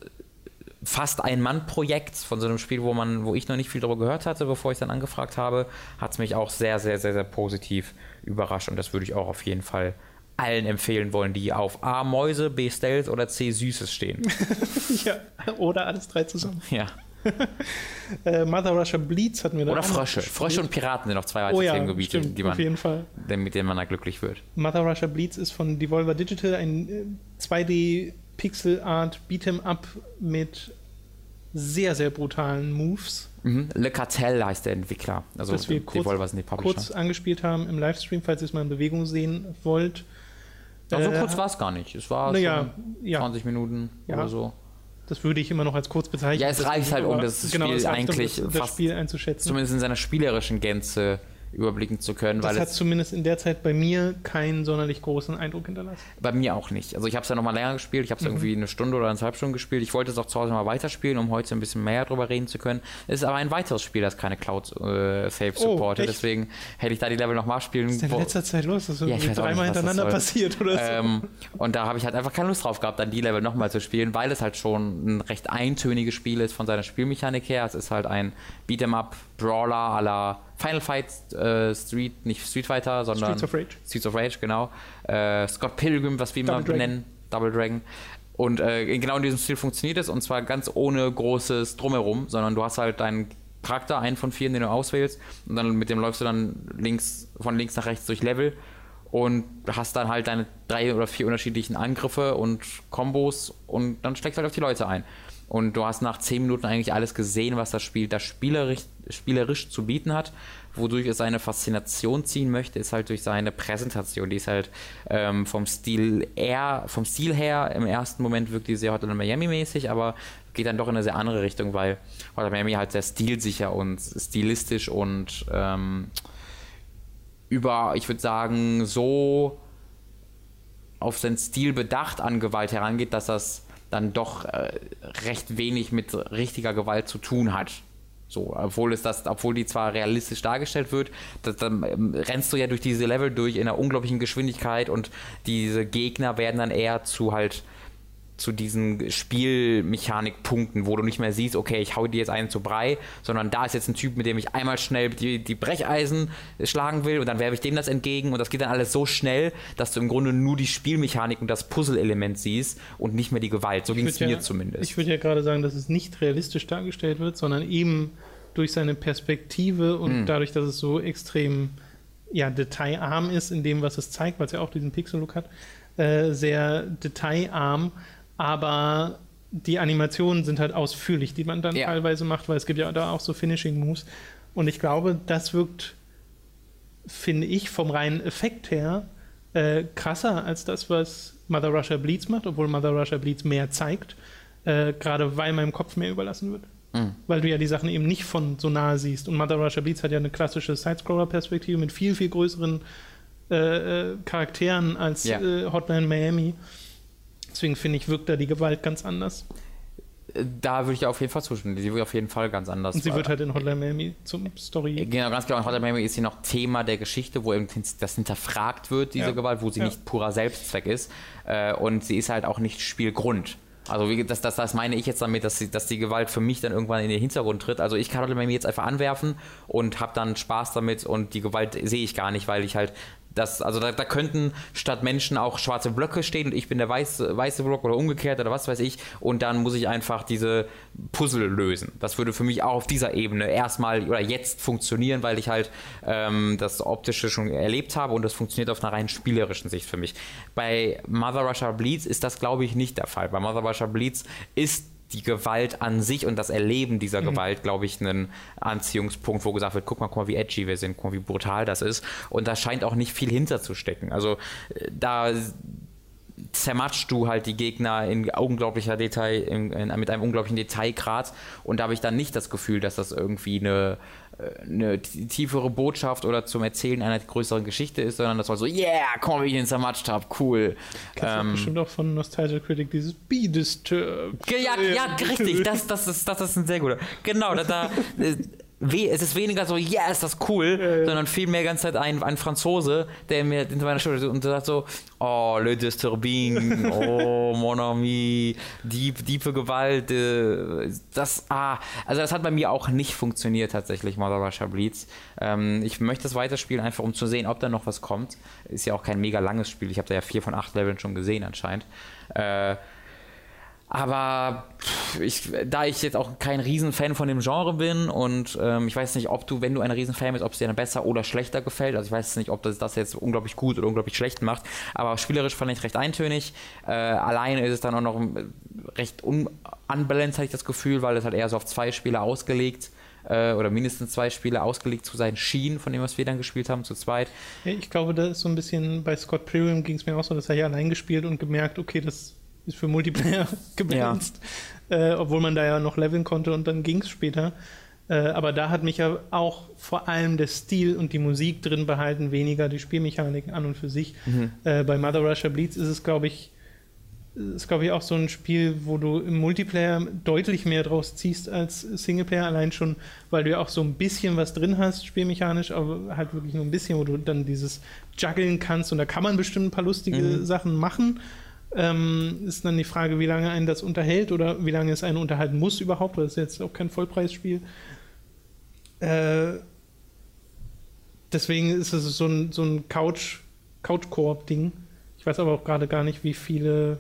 fast ein Mann-Projekt von so einem Spiel, wo man, wo ich noch nicht viel darüber gehört hatte, bevor ich dann angefragt habe, hat es mich auch sehr, sehr, sehr, sehr positiv überrascht und das würde ich auch auf jeden Fall allen empfehlen wollen, die auf A Mäuse, B Stealth oder C Süßes stehen. <laughs> ja, oder alles drei zusammen. Ja. <laughs> äh, Mother Russia Bleeds hatten wir da. Oder Frösche. Frösche und Piraten sind noch zwei weitere oh ja, Themengebiete, stimmt, die man, auf jeden Fall. mit denen man da glücklich wird. Mother Russia Bleeds ist von Devolver Digital ein äh, 2D Pixel Art Beat'em Up mit sehr, sehr brutalen Moves. Mhm. Le Cartel heißt der Entwickler. Also das wir kurz, kurz angespielt haben im Livestream, falls ihr es mal in Bewegung sehen wollt. Aber so äh, kurz war es gar nicht. Es war ja, 20 Minuten ja. oder so. Das würde ich immer noch als kurz bezeichnen. Ja, es reicht halt, um das genau, Spiel das eigentlich um das, das Spiel einzuschätzen. Zumindest in seiner spielerischen Gänze überblicken zu können. Das hat zumindest in der Zeit bei mir keinen sonderlich großen Eindruck hinterlassen. Bei mir auch nicht. Also ich habe es ja nochmal länger gespielt. Ich habe es mhm. irgendwie eine Stunde oder eineinhalb Stunden gespielt. Ich wollte es auch zu Hause mal weiterspielen, um heute ein bisschen mehr darüber reden zu können. Es ist aber ein weiteres Spiel, das keine Cloud-Save äh, supportet. Oh, Deswegen hätte ich da die Level nochmal spielen. Was ist denn in letzter Zeit los? Das ist ja, dreimal hintereinander passiert oder so. Ähm, und da habe ich halt einfach keine Lust drauf gehabt, dann die Level nochmal zu spielen, weil es halt schon ein recht eintöniges Spiel ist von seiner Spielmechanik her. Es ist halt ein Beat'em-up Brawler à la Final Fight äh, Street, nicht Street Fighter, sondern Streets of Rage. Streets of Rage, genau. Äh, Scott Pilgrim, was wir immer benennen, Double Dragon. Und äh, genau in diesem Stil funktioniert es und zwar ganz ohne großes Drumherum, sondern du hast halt deinen Charakter, einen von vier, den du auswählst und dann mit dem läufst du dann links, von links nach rechts durch Level und hast dann halt deine drei oder vier unterschiedlichen Angriffe und Kombos und dann steckst du halt auf die Leute ein. Und du hast nach zehn Minuten eigentlich alles gesehen, was das Spiel das spielerisch, spielerisch zu bieten hat. Wodurch es seine Faszination ziehen möchte, ist halt durch seine Präsentation. Die ist halt ähm, vom Stil eher, vom Stil her, im ersten Moment wirkt die sehr Hotline Miami mäßig, aber geht dann doch in eine sehr andere Richtung, weil Hotline Miami halt sehr stilsicher und stilistisch und ähm, über, ich würde sagen, so auf seinen Stil bedacht an Gewalt herangeht, dass das dann doch äh, recht wenig mit richtiger Gewalt zu tun hat. So, obwohl es das, obwohl die zwar realistisch dargestellt wird, das, dann ähm, rennst du ja durch diese Level durch in einer unglaublichen Geschwindigkeit und diese Gegner werden dann eher zu halt zu diesen Spielmechanikpunkten, wo du nicht mehr siehst, okay, ich hau dir jetzt einen zu Brei, sondern da ist jetzt ein Typ, mit dem ich einmal schnell die, die Brecheisen schlagen will und dann werfe ich dem das entgegen und das geht dann alles so schnell, dass du im Grunde nur die Spielmechanik und das Puzzle-Element siehst und nicht mehr die Gewalt. So ging es mir ja, zumindest. Ich würde ja gerade sagen, dass es nicht realistisch dargestellt wird, sondern eben durch seine Perspektive und mhm. dadurch, dass es so extrem ja, detailarm ist in dem, was es zeigt, weil es ja auch diesen Pixel-Look hat, äh, sehr detailarm aber die Animationen sind halt ausführlich, die man dann ja. teilweise macht, weil es gibt ja da auch so Finishing Moves. Und ich glaube, das wirkt, finde ich, vom reinen Effekt her äh, krasser als das, was Mother Russia Bleeds macht, obwohl Mother Russia Bleeds mehr zeigt, äh, gerade weil meinem Kopf mehr überlassen wird. Mhm. Weil du ja die Sachen eben nicht von so nahe siehst. Und Mother Russia Bleeds hat ja eine klassische Sidescroller-Perspektive mit viel, viel größeren äh, äh Charakteren als ja. Äh, Hotline Miami. Deswegen finde ich, wirkt da die Gewalt ganz anders. Da würde ich auf jeden Fall zustimmen. Sie wird auf jeden Fall ganz anders. Und sie wird halt in Hotline Miami zum Story. Genau, ganz genau. In Hotline Miami ist sie noch Thema der Geschichte, wo eben das hinterfragt wird, diese ja. Gewalt, wo sie ja. nicht purer Selbstzweck ist. Äh, und sie ist halt auch nicht Spielgrund. Also wie, das, das, das meine ich jetzt damit, dass die, dass die Gewalt für mich dann irgendwann in den Hintergrund tritt. Also ich kann halt mir jetzt einfach anwerfen und habe dann Spaß damit und die Gewalt sehe ich gar nicht, weil ich halt das, also da, da, könnten statt Menschen auch schwarze Blöcke stehen und ich bin der weiße, weiße Block oder umgekehrt oder was weiß ich und dann muss ich einfach diese Puzzle lösen. Das würde für mich auch auf dieser Ebene erstmal oder jetzt funktionieren, weil ich halt ähm, das Optische schon erlebt habe und das funktioniert auf einer rein spielerischen Sicht für mich. Bei Mother Russia Bleeds ist das glaube ich nicht der Fall. Bei Mother Russia Bleeds ist die Gewalt an sich und das Erleben dieser mhm. Gewalt, glaube ich, ein Anziehungspunkt, wo gesagt wird, guck mal, guck mal, wie edgy wir sind, guck mal, wie brutal das ist. Und da scheint auch nicht viel hinterzustecken. Also äh, da zermatschst du halt die Gegner in unglaublicher Detail, in, in, mit einem unglaublichen Detailgrad und da habe ich dann nicht das Gefühl, dass das irgendwie eine eine tiefere Botschaft oder zum Erzählen einer größeren Geschichte ist, sondern das war so, yeah, komm, wie ich ihn zermatscht habe, cool. Kennst ähm, bestimmt auch von Nostalgia Critic dieses Be Disturbed. Ja, ja, richtig, das, das, ist, das ist ein sehr guter. Genau, da, da <laughs> äh, es ist weniger so, ja, yeah, ist das cool, ja, ja. sondern vielmehr ganz Zeit ein, ein Franzose, der mir hinter meiner Schulter und sagt so, oh, le disturbing, <laughs> oh, mon ami, diep, diepe Gewalt, äh, das, ah, also das hat bei mir auch nicht funktioniert tatsächlich, Mother Russia Bleeds. Ähm, ich möchte das weiterspielen, einfach um zu sehen, ob da noch was kommt. Ist ja auch kein mega langes Spiel, ich habe da ja vier von acht Leveln schon gesehen anscheinend. Äh, aber ich, da ich jetzt auch kein Riesenfan von dem Genre bin und ähm, ich weiß nicht, ob du, wenn du ein Riesenfan bist, ob es dir dann besser oder schlechter gefällt. Also ich weiß nicht, ob das, das jetzt unglaublich gut oder unglaublich schlecht macht. Aber spielerisch fand ich recht eintönig. Äh, alleine ist es dann auch noch recht unbalanced, hatte ich das Gefühl, weil es halt eher so auf zwei Spiele ausgelegt äh, oder mindestens zwei Spiele ausgelegt zu sein schien, von dem, was wir dann gespielt haben, zu zweit. Ich glaube, da ist so ein bisschen bei Scott Pilgrim ging es mir auch so, dass er ja allein gespielt und gemerkt, okay, das ist für Multiplayer <laughs> gebalanced, ja. äh, obwohl man da ja noch leveln konnte und dann ging es später. Äh, aber da hat mich ja auch vor allem der Stil und die Musik drin behalten, weniger die Spielmechanik an und für sich. Mhm. Äh, bei Mother Russia Bleeds ist es, glaube ich, ist, glaube ich, auch so ein Spiel, wo du im Multiplayer deutlich mehr draus ziehst als Singleplayer, allein schon, weil du ja auch so ein bisschen was drin hast, spielmechanisch, aber halt wirklich nur ein bisschen, wo du dann dieses Juggeln kannst und da kann man bestimmt ein paar lustige mhm. Sachen machen. Ähm, ist dann die Frage, wie lange einen das unterhält oder wie lange es einen unterhalten muss überhaupt, weil es ist jetzt auch kein Vollpreisspiel. Äh, deswegen ist es so ein, so ein Couch, Couch-Koop-Ding. Ich weiß aber auch gerade gar nicht, wie viele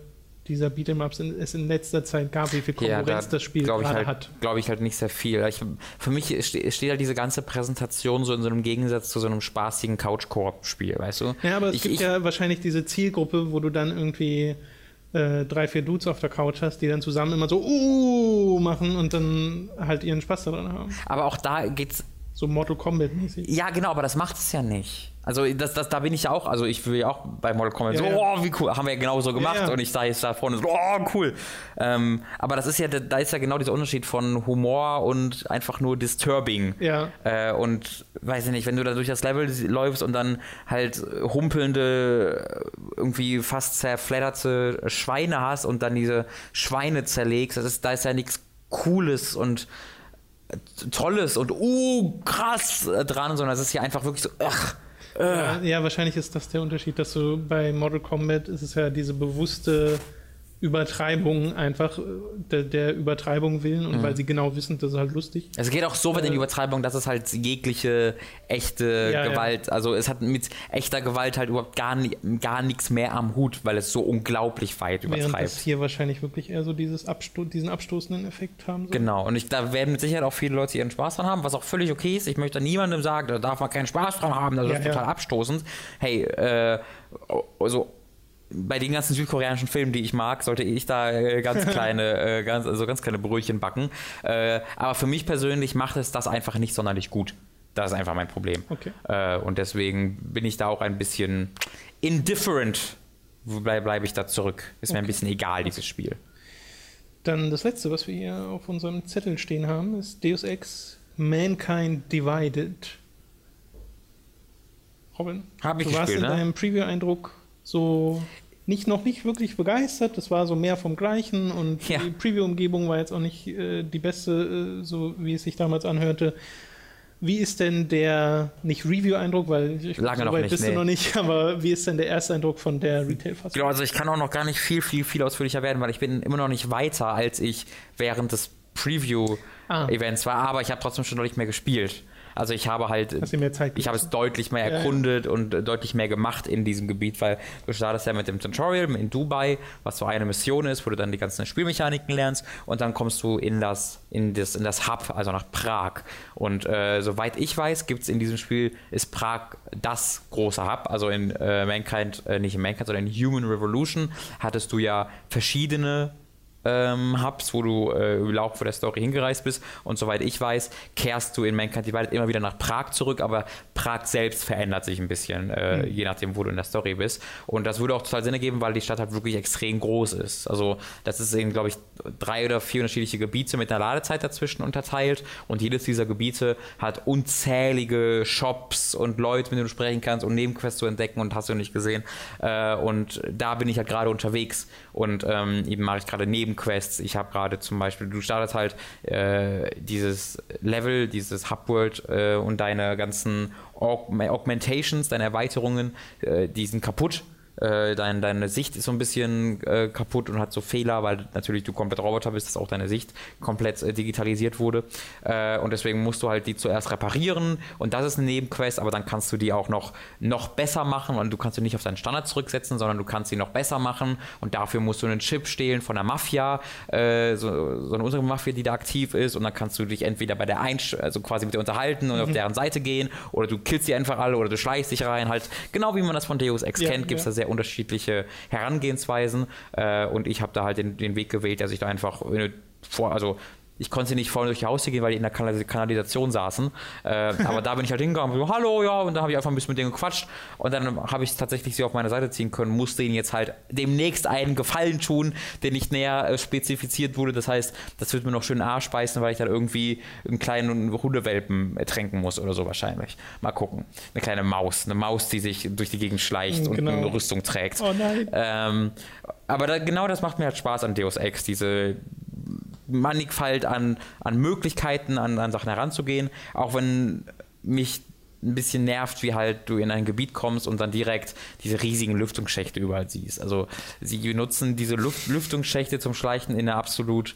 dieser Beat'em-Ups es in letzter Zeit gab, wie viel Konkurrenz ja, da das Spiel gerade halt, hat. Glaube ich halt nicht sehr viel. Ich, für mich steht, steht halt diese ganze Präsentation so in so einem Gegensatz zu so einem spaßigen Couch-Koop-Spiel, weißt du? Ja, aber es ich, gibt ich, ja wahrscheinlich diese Zielgruppe, wo du dann irgendwie äh, drei, vier Dudes auf der Couch hast, die dann zusammen immer so uh machen und dann halt ihren Spaß daran haben. Aber auch da geht's so Mortal Kombat mäßig. Ja, genau, aber das macht es ja nicht. Also das, das, da bin ich ja auch, also ich will ja auch bei Mortal Kombat ja, so, ja. oh, wie cool, haben wir ja genauso gemacht ja, und ich sage jetzt da vorne so, oh, cool. Ähm, aber das ist ja, da ist ja genau dieser Unterschied von Humor und einfach nur disturbing. Ja. Äh, und weiß ich nicht, wenn du da durch das Level läufst und dann halt humpelnde, irgendwie fast zerfledderte Schweine hast und dann diese Schweine zerlegst, das ist, da ist ja nichts Cooles und Tolles und uh, krass dran, sondern es ist hier einfach wirklich so, ach, ja, ja, wahrscheinlich ist das der Unterschied, dass du bei Mortal Kombat ist es ja diese bewusste Übertreibung einfach äh, der, der Übertreibung willen und mhm. weil sie genau wissen, das ist halt lustig. Es geht auch so weit äh, in die Übertreibung, dass es halt jegliche echte ja, Gewalt, ja. also es hat mit echter Gewalt halt überhaupt gar, gar nichts mehr am Hut, weil es so unglaublich weit übertreibt. Während es hier wahrscheinlich wirklich eher so dieses Absto diesen abstoßenden Effekt haben soll. Genau, und ich, da werden mit Sicherheit auch viele Leute ihren Spaß dran haben, was auch völlig okay ist. Ich möchte niemandem sagen, da darf man keinen Spaß dran haben, das ja, ist total abstoßend. Hey, äh, also bei den ganzen südkoreanischen Filmen, die ich mag, sollte ich da äh, ganz <laughs> kleine, äh, ganz, also ganz kleine Brötchen backen. Äh, aber für mich persönlich macht es das einfach nicht sonderlich gut. Das ist einfach mein Problem. Okay. Und deswegen bin ich da auch ein bisschen indifferent. Bleibe bleib ich da zurück. Ist okay. mir ein bisschen egal, dieses Spiel. Dann das letzte, was wir hier auf unserem Zettel stehen haben, ist Deus Ex Mankind Divided. Robin, Hab ich du gespielt, warst in ne? deinem Preview-Eindruck so nicht noch nicht wirklich begeistert. Das war so mehr vom Gleichen und ja. die Preview-Umgebung war jetzt auch nicht äh, die beste, äh, so wie es sich damals anhörte. Wie ist denn der, nicht Review-Eindruck, weil ich Lange so noch weit nicht, bist nee. du noch nicht, <laughs> aber wie ist denn der erste Eindruck von der Retail-Fassung? Genau, also ich kann auch noch gar nicht viel, viel, viel ausführlicher werden, weil ich bin immer noch nicht weiter, als ich während des Preview-Events war, aber ich habe trotzdem schon deutlich mehr gespielt. Also ich habe halt, ich habe es deutlich mehr Ja, ja. erkundet und äh, deutlich mehr gemacht in diesem Gebiet, weil du startest ja mit dem Tutorial in Dubai, was so eine Mission ist, wo du dann die ganzen Spielmechaniken lernst und dann kommst du in das, in das, in das Hub, also nach Prag. Und äh, soweit ich weiß, gibt es in diesem Spiel, ist Prag das große Hub. Also in äh, Mankind, äh, nicht in Mankind, sondern in Human Revolution hattest du ja verschiedene ähm, Hubs, wo du äh, im Laufe der Story hingereist bist. Und soweit ich weiß, kehrst du in Mankind Divided immer wieder nach Prag zurück, aber Prag selbst verändert sich ein bisschen, äh, je nachdem, wo du in der Story bist. Und das würde auch total Sinn ergeben, weil die Stadt halt wirklich extrem groß ist. Also das ist in, glaube ich, drei oder vier unterschiedliche Gebiete mit einer Ladezeit dazwischen unterteilt. Und jedes dieser Gebiete hat unzählige Shops und Leute, mit denen du sprechen kannst und Nebenquests zu entdecken und hast du nicht gesehen. Äh, und da bin ich halt gerade unterwegs und ähm, eben mache ich gerade Nebenquests. Ich habe gerade zum Beispiel, du startest halt äh, dieses Level, dieses Hubworld äh, und deine ganzen Aug Augmentations, deine Erweiterungen, äh, die sind kaputt. Äh, dein, deine Sicht ist so ein bisschen äh, kaputt und hat so Fehler, weil natürlich du komplett Roboter bist, dass auch deine Sicht komplett äh, digitalisiert wurde. Äh, und deswegen musst du halt die zuerst reparieren und das ist eine Nebenquest, aber dann kannst du die auch noch, noch besser machen und du kannst sie nicht auf deinen Standard zurücksetzen, sondern du kannst sie noch besser machen und dafür musst du einen Chip stehlen von der Mafia, äh, so, so eine unsere Mafia, die da aktiv ist und dann kannst du dich entweder bei der Einsch also quasi mit dir unterhalten und auf deren Seite gehen oder du killst sie einfach alle oder du schleichst dich rein, halt genau wie man das von Deus Ex Ja, kennt, gibt es ja. da sehr unterschiedliche Herangehensweisen äh, und ich habe da halt den, den Weg gewählt, dass ich da einfach in eine vor, also ich konnte nicht vorne durch die Haustür gehen, weil die in der Kanal Kanalisation saßen. Äh, aber da bin ich halt hingegangen, so, hallo, ja, und dann habe ich einfach ein bisschen mit denen gequatscht. Und dann habe ich tatsächlich sie auf meine Seite ziehen können, musste ihnen jetzt halt demnächst einen Gefallen tun, der nicht näher äh, spezifiziert wurde. Das heißt, das wird mir noch schön Arsch beißen, weil ich dann irgendwie einen kleinen Hundewelpen ertränken muss oder so wahrscheinlich. Mal gucken. Eine kleine Maus. Eine Maus, die sich durch die Gegend schleicht und Genau. eine Rüstung trägt. Oh nein. Ähm, aber da, genau das macht mir halt Spaß an Deus Ex, diese Mannigfalt an, an Möglichkeiten, an, an Sachen heranzugehen, auch wenn mich ein bisschen nervt, wie halt du in ein Gebiet kommst und dann direkt diese riesigen Lüftungsschächte überall siehst. Also sie benutzen diese Luft Lüftungsschächte zum Schleichen in einer absolut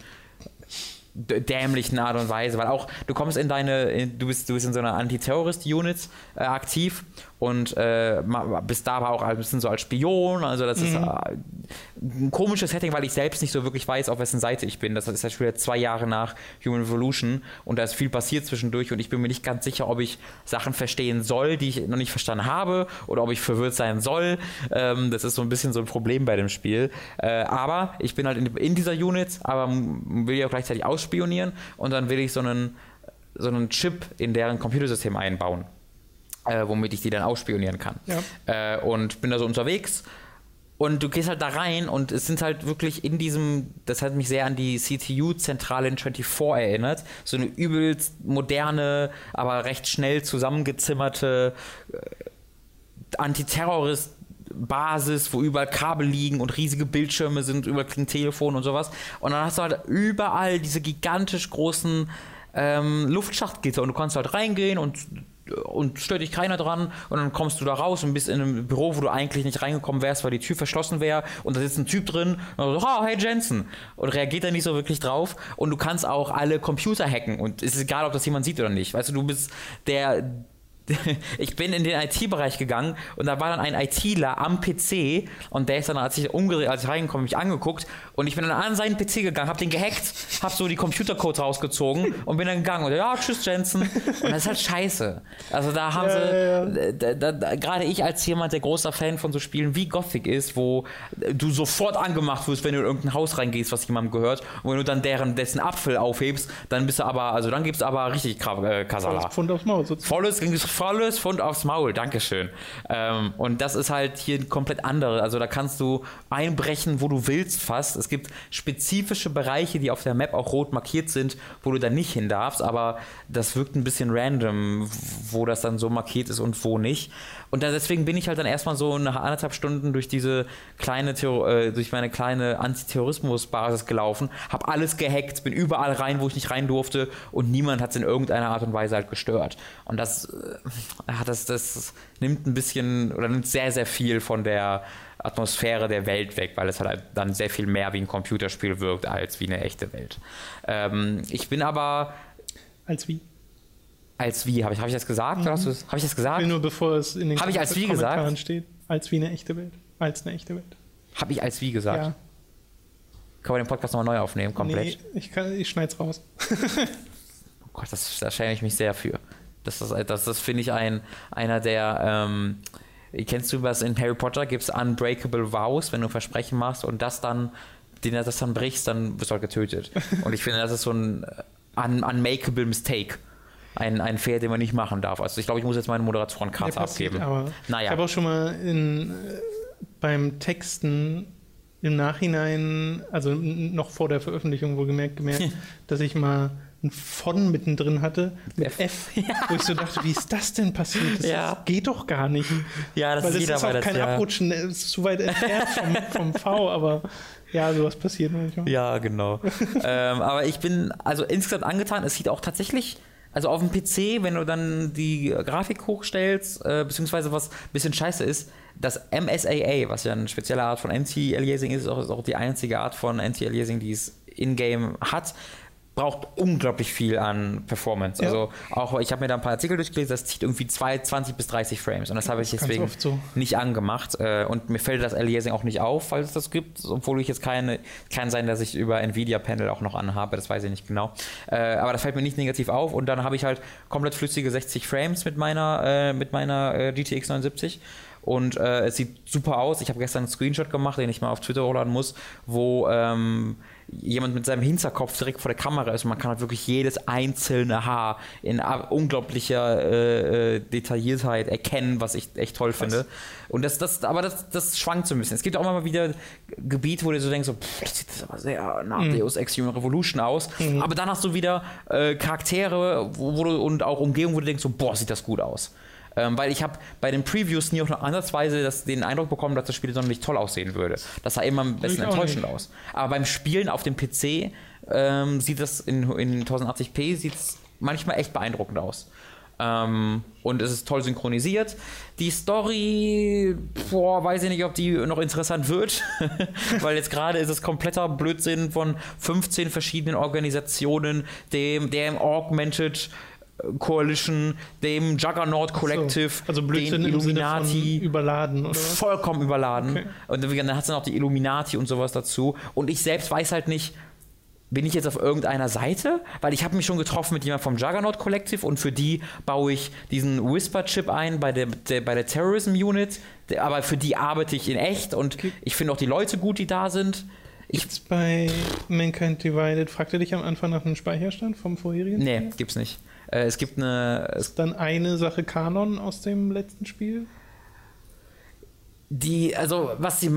dämlichen Art und Weise, weil auch du kommst in deine, in, du bist du bist in so einer Antiterrorist-Unit äh, aktiv und äh, bist da aber auch ein bisschen so als Spion, also das ist äh, ein komisches Setting, weil ich selbst nicht so wirklich weiß, auf wessen Seite ich bin. Das ist ja schon wieder zwei Jahre nach Human Revolution und da ist viel passiert zwischendurch und ich bin mir nicht ganz sicher, ob ich Sachen verstehen soll, die ich noch nicht verstanden habe oder ob ich verwirrt sein soll. Ähm, das ist so ein bisschen so ein Problem bei dem Spiel. Äh, aber ich bin halt in, in dieser Unit, aber will ja auch gleichzeitig ausspionieren und dann will ich so einen, so einen Chip in deren Computersystem einbauen. Äh, womit ich die dann ausspionieren kann. Ja. Äh, und bin da so unterwegs und du gehst halt da rein und es sind halt wirklich in diesem, das hat mich sehr an die CTU-Zentrale in 24 erinnert, so eine übelst moderne, aber recht schnell zusammengezimmerte äh, Antiterrorist- Basis, wo überall Kabel liegen und riesige Bildschirme sind, überall klingt Telefon und sowas. Und dann hast du halt überall diese gigantisch großen ähm, Luftschachtgitter und du kannst halt reingehen und und stört dich keiner dran und dann kommst du da raus und bist in einem Büro, wo du eigentlich nicht reingekommen wärst, weil die Tür verschlossen wäre und da sitzt ein Typ drin und so, oh, hey Jensen und reagiert da nicht so wirklich drauf und du kannst auch alle Computer hacken und es ist egal, ob das jemand sieht oder nicht. Weißt du, du bist der <laughs> ich bin in den IT-Bereich gegangen und da war dann ein ITler am PC und der ist dann, als ich umgedreht, als ich reingekommen mich angeguckt und ich bin dann an seinen PC gegangen, hab den gehackt, hab so die Computercodes rausgezogen und bin dann gegangen und ja, tschüss Jensen. Und das ist halt scheiße. Also da haben Ja, sie, da, da, gerade ich als jemand, der großer Fan von so Spielen wie Gothic ist, wo du sofort angemacht wirst, wenn du in irgendein Haus reingehst, was jemandem gehört und wenn du dann deren, dessen Apfel aufhebst, dann bist du aber, also dann gibt's aber richtig äh, Kasala. Pfund aufs Maul. Volles volles Fund aufs Maul, Dankeschön. Ähm, und das ist halt hier ein komplett andere. Also da kannst du einbrechen, wo du willst fast. Es gibt spezifische Bereiche, die auf der Map auch rot markiert sind, wo du da nicht hin darfst, aber das wirkt ein bisschen random, wo das dann so markiert ist und wo nicht. Und deswegen bin ich halt dann erstmal so nach anderthalb Stunden durch diese kleine, Theor äh, durch meine kleine Antiterrorismus-Basis gelaufen, habe alles gehackt, bin überall rein, wo ich nicht rein durfte und niemand hat es in irgendeiner Art und Weise halt gestört. Und das, äh, das, das nimmt ein bisschen oder nimmt sehr, sehr viel von der Atmosphäre der Welt weg, weil es halt dann sehr viel mehr wie ein Computerspiel wirkt als wie eine echte Welt. Ähm, ich bin aber. Als wie? Als wie? Habe ich, hab ich das gesagt? Mhm. Habe ich das gesagt? Ich will nur bevor es in den hab ich als wie gesagt? steht. Als wie eine echte Welt. Als eine echte Welt. Habe ich als wie gesagt? Ja. Können wir den Podcast nochmal neu aufnehmen, komplett? Nee, ich, kann, ich schneid's raus. <laughs> oh Gott, das, da schäme ich mich sehr für. Das, das, das, das finde ich ein, einer der. Ähm, kennst du was in Harry Potter? Gibt es Unbreakable Vows, wenn du Versprechen machst und das dann, den das dann brichst, dann wirst du halt getötet. <laughs> und ich finde, das ist so ein un unmakeable Mistake ein, ein Fehler, den man nicht machen darf. Also ich glaube, ich muss jetzt meine Moderatorenkarte abgeben. Aber naja. Ich habe auch schon mal in, äh, beim Texten im Nachhinein, also noch vor der Veröffentlichung wohlgemerkt, gemerkt, <laughs> dass ich mal ein von mittendrin hatte mit F, F ja. wo ich so <laughs> dachte, wie ist das denn passiert? Das ja. geht doch gar nicht. Ja, das Weil ist jeder ist auch kein ja. Abrutschen, es ist zu weit entfernt vom, vom V, aber ja, sowas passiert manchmal. Ja, genau. <laughs> ähm, aber ich bin also insgesamt angetan. Es sieht auch tatsächlich also auf dem PC, wenn du dann die Grafik hochstellst, äh, beziehungsweise was ein bisschen scheiße ist, das MSAA, was ja eine spezielle Art von Anti-Aliasing ist, ist auch, ist auch die einzige Art von Anti-Aliasing, die es in-game hat, braucht unglaublich viel an Performance. Ja. Also auch, ich habe mir da ein paar Artikel durchgelesen, das zieht irgendwie 20 bis 30 Frames und das habe ich deswegen so. nicht angemacht äh, und mir fällt das Aliasing auch nicht auf, falls es das gibt, obwohl ich jetzt keine, kann sein, dass ich über Nvidia Panel auch noch anhabe, das weiß ich nicht genau. Äh, aber das fällt mir nicht negativ auf und dann habe ich halt komplett flüssige 60 Frames mit meiner, äh, mit meiner GTX 79 und äh, es sieht super aus. Ich habe gestern einen Screenshot gemacht, den ich mal auf Twitter hochladen muss, wo ähm, jemand mit seinem Hinterkopf direkt vor der Kamera ist und man kann halt wirklich jedes einzelne Haar in unglaublicher äh, äh, Detailliertheit erkennen, was ich echt toll finde. Und das, das, aber das, das schwankt so ein bisschen. Es gibt auch immer mal wieder Gebiete, wo du so denkst, so, pff, das sieht aber sehr nach mhm. Deus Ex Human Revolution aus. Mhm. Aber dann hast du wieder äh, Charaktere wo, wo du, und auch Umgebungen, wo du denkst, so, boah, sieht das gut aus. Ähm, weil ich habe bei den Previews nie auch noch ansatzweise das, den Eindruck bekommen, dass das Spiel sonderlich toll aussehen würde. Das sah immer ein bisschen enttäuschend aus. Aber beim Spielen auf dem PC ähm, sieht das in, in 1080p sieht's manchmal echt beeindruckend aus. Ähm, und es ist toll synchronisiert. Die Story, boah, weiß ich nicht, ob die noch interessant wird, <laughs> weil jetzt gerade ist es kompletter Blödsinn von 15 verschiedenen Organisationen, dem, dem Augmented Coalition, dem Juggernaut Collective, so, also Blödsinn den Illuminati. überladen, oder? Vollkommen überladen. Okay. Und dann hat es dann auch die Illuminati und sowas dazu. Und ich selbst weiß halt nicht, bin ich jetzt auf irgendeiner Seite? Weil ich habe mich schon getroffen mit jemandem vom Juggernaut Collective und für die baue ich diesen Whisper-Chip ein bei der, der, bei der Terrorism Unit. Aber für die arbeite ich in echt und ich finde auch die Leute gut, die da sind. Gibt's bei Mankind Divided, fragte dich am Anfang nach einem Speicherstand vom vorherigen? Nee, Spiel? gibt's nicht. Äh, es gibt eine. Ist dann eine Sache Kanon aus dem letzten Spiel? Die, also, was sie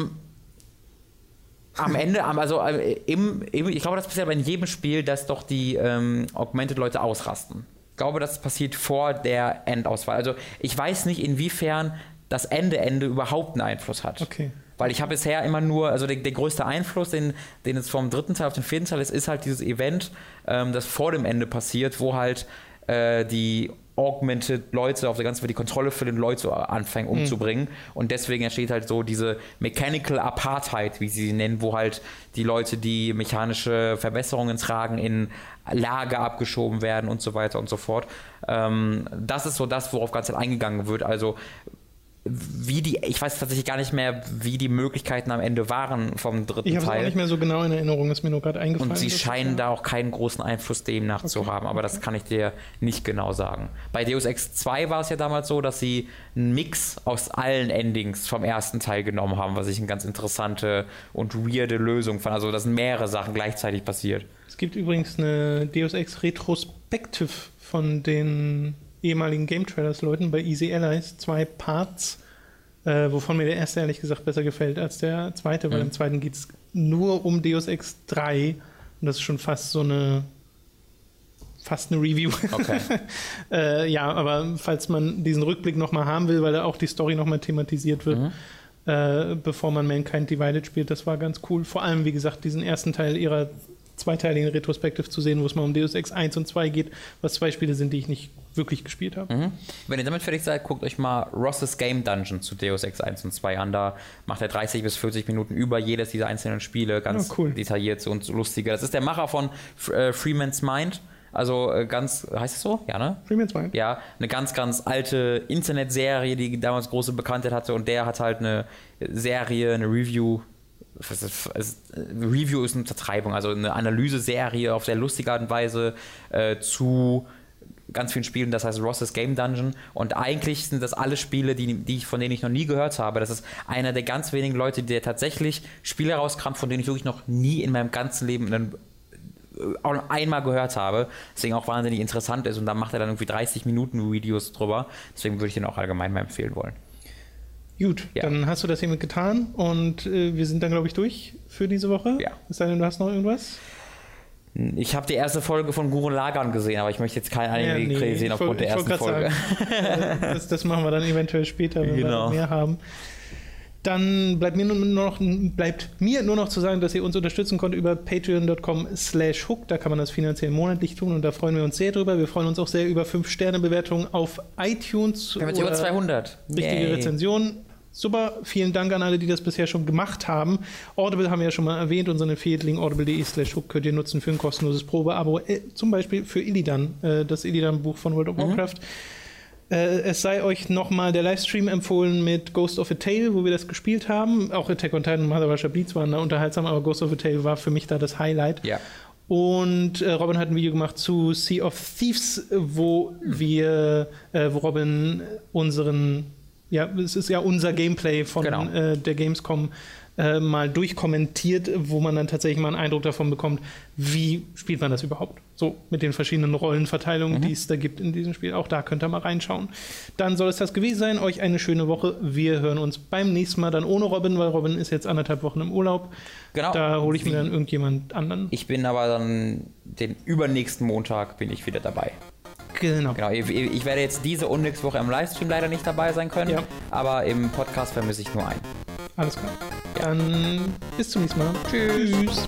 am Ende, also äh, im, im, ich glaube, das passiert aber in jedem Spiel, dass doch die ähm, Augmented-Leute ausrasten. Ich glaube, das passiert vor der Endauswahl. Also ich weiß nicht, inwiefern das Ende-Ende überhaupt einen Einfluss hat. Okay. Weil ich habe bisher immer nur, also der, der, größte Einfluss, den, den es vom dritten Teil auf den vierten Teil ist, ist halt dieses Event, ähm, das vor dem Ende passiert, wo halt äh, die augmented Leute auf der ganzen Welt die Kontrolle für den Leute anfangen hm. umzubringen. Mhm. Und deswegen entsteht halt so diese Mechanical Apartheid, wie sie sie nennen, wo halt die Leute, die mechanische Verbesserungen tragen, in Lager abgeschoben werden und so weiter und so fort. Ähm, das ist so das, worauf ganz eingegangen wird. Also wie die, ich weiß tatsächlich gar nicht mehr, wie die Möglichkeiten am Ende waren vom dritten ich Teil. Ich habe auch nicht mehr so genau in Erinnerung, ist mir nur gerade eingefallen. Und sie scheinen da auch keinen großen Einfluss demnach okay. zu haben, aber das kann ich dir nicht genau sagen. Bei Deus Ex 2 war es ja damals so, dass sie einen Mix aus allen Endings vom ersten Teil genommen haben, was ich eine ganz interessante und weirde Lösung fand. Also, dass mehrere Sachen gleichzeitig passiert. Es gibt übrigens eine Deus Ex Retrospective von den ehemaligen Game Trailers Leuten bei Easy Allies zwei Parts, äh, wovon mir der erste ehrlich gesagt besser gefällt als der zweite, weil Mhm. im zweiten geht es nur um Deus Ex 3 und das ist schon fast so eine fast eine Review. Okay. <laughs> äh, ja, aber falls man diesen Rückblick nochmal haben will, weil da auch die Story nochmal thematisiert wird, Mhm. äh, bevor man Mankind Divided spielt, das war ganz cool. Vor allem, wie gesagt, diesen ersten Teil ihrer zweiteiligen Retrospektive zu sehen, wo es mal um Deus Ex 1 und 2 geht, was zwei Spiele sind, die ich nicht wirklich gespielt habe. Mhm. Wenn ihr damit fertig seid, guckt euch mal Ross's Game Dungeon zu Deus Ex 1 und 2 an. Da macht er 30 bis 40 Minuten über jedes dieser einzelnen Spiele ganz Ja, cool. detailliert und so lustige. Das ist der Macher von äh, Freeman's Mind. Also äh, ganz, heißt es so? Ja, ne? Freeman 2. Ja, eine ganz, ganz alte Internetserie, die damals große Bekanntheit hatte und der hat halt eine Serie, eine Review. Was ist- es- Review ist eine Zertreibung, also eine Analyseserie auf sehr lustige Art und Weise äh, zu ganz vielen Spielen, das heißt Ross's Game Dungeon. Und eigentlich sind das alle Spiele, die, die ich, von denen ich noch nie gehört habe. Das ist einer der ganz wenigen Leute, der tatsächlich Spiele rauskramt, von denen ich wirklich noch nie in meinem ganzen Leben einen auch nur einmal gehört habe, deswegen auch wahnsinnig interessant ist und dann macht er dann irgendwie 30 Minuten Videos drüber. Deswegen würde ich den auch allgemein mal empfehlen wollen. Gut, Ja. dann hast du das hiermit getan und äh, wir sind dann, glaube ich, durch für diese Woche. Ja. Es sei denn, du hast noch irgendwas? Ich habe die erste Folge von Gurren Lagann gesehen, aber ich möchte jetzt kein Anime Ja, nee, sehen aufgrund der ersten Folge. sagen, das, das machen wir dann eventuell später, wenn Genau. wir mehr haben. Dann bleibt mir nur noch, bleibt mir nur noch zu sagen, dass ihr uns unterstützen könnt über patreon.com slash hook. Da kann man das finanziell monatlich tun und da freuen wir uns sehr drüber. Wir freuen uns auch sehr über 5-Sterne-Bewertungen auf iTunes. Wir haben jetzt über oder 200. Richtige Yay. Rezension. Super, vielen Dank an alle, die das bisher schon gemacht haben. Audible haben wir ja schon mal erwähnt, unseren Affiliate-Link audible.de slash hook könnt ihr nutzen für ein kostenloses Probeabo, äh, zum Beispiel für Illidan, äh, das Illidan-Buch von World of Warcraft. Äh, es sei euch nochmal der Livestream empfohlen mit Ghost of a Tale, wo wir das gespielt haben. Auch Attack on Titan und Mother Russia Beats waren da unterhaltsam, aber Ghost of a Tale war für mich da das Highlight. Ja. Und äh, Robin hat ein Video gemacht zu Sea of Thieves, wo wir, äh, wo Robin unseren, ja, es ist ja unser Gameplay von Genau. äh, der Gamescom äh, mal durchkommentiert, wo man dann tatsächlich mal einen Eindruck davon bekommt, wie spielt man das überhaupt? So mit den verschiedenen Rollenverteilungen, die es da gibt in diesem Spiel. Auch da könnt ihr mal reinschauen. Dann soll es das gewesen sein. Euch eine schöne Woche. Wir hören uns beim nächsten Mal dann ohne Robin, weil Robin ist jetzt anderthalb Wochen im Urlaub. Genau. Da hole ich mir dann irgendjemand anderen. Ich bin aber dann den übernächsten Montag bin ich wieder dabei. Genau. Genau, ich, ich werde jetzt diese und nächste Woche im Livestream leider nicht dabei sein können, Ja. aber im Podcast vermisse ich nur einen. Alles klar. Dann bis zum nächsten Mal. Tschüss.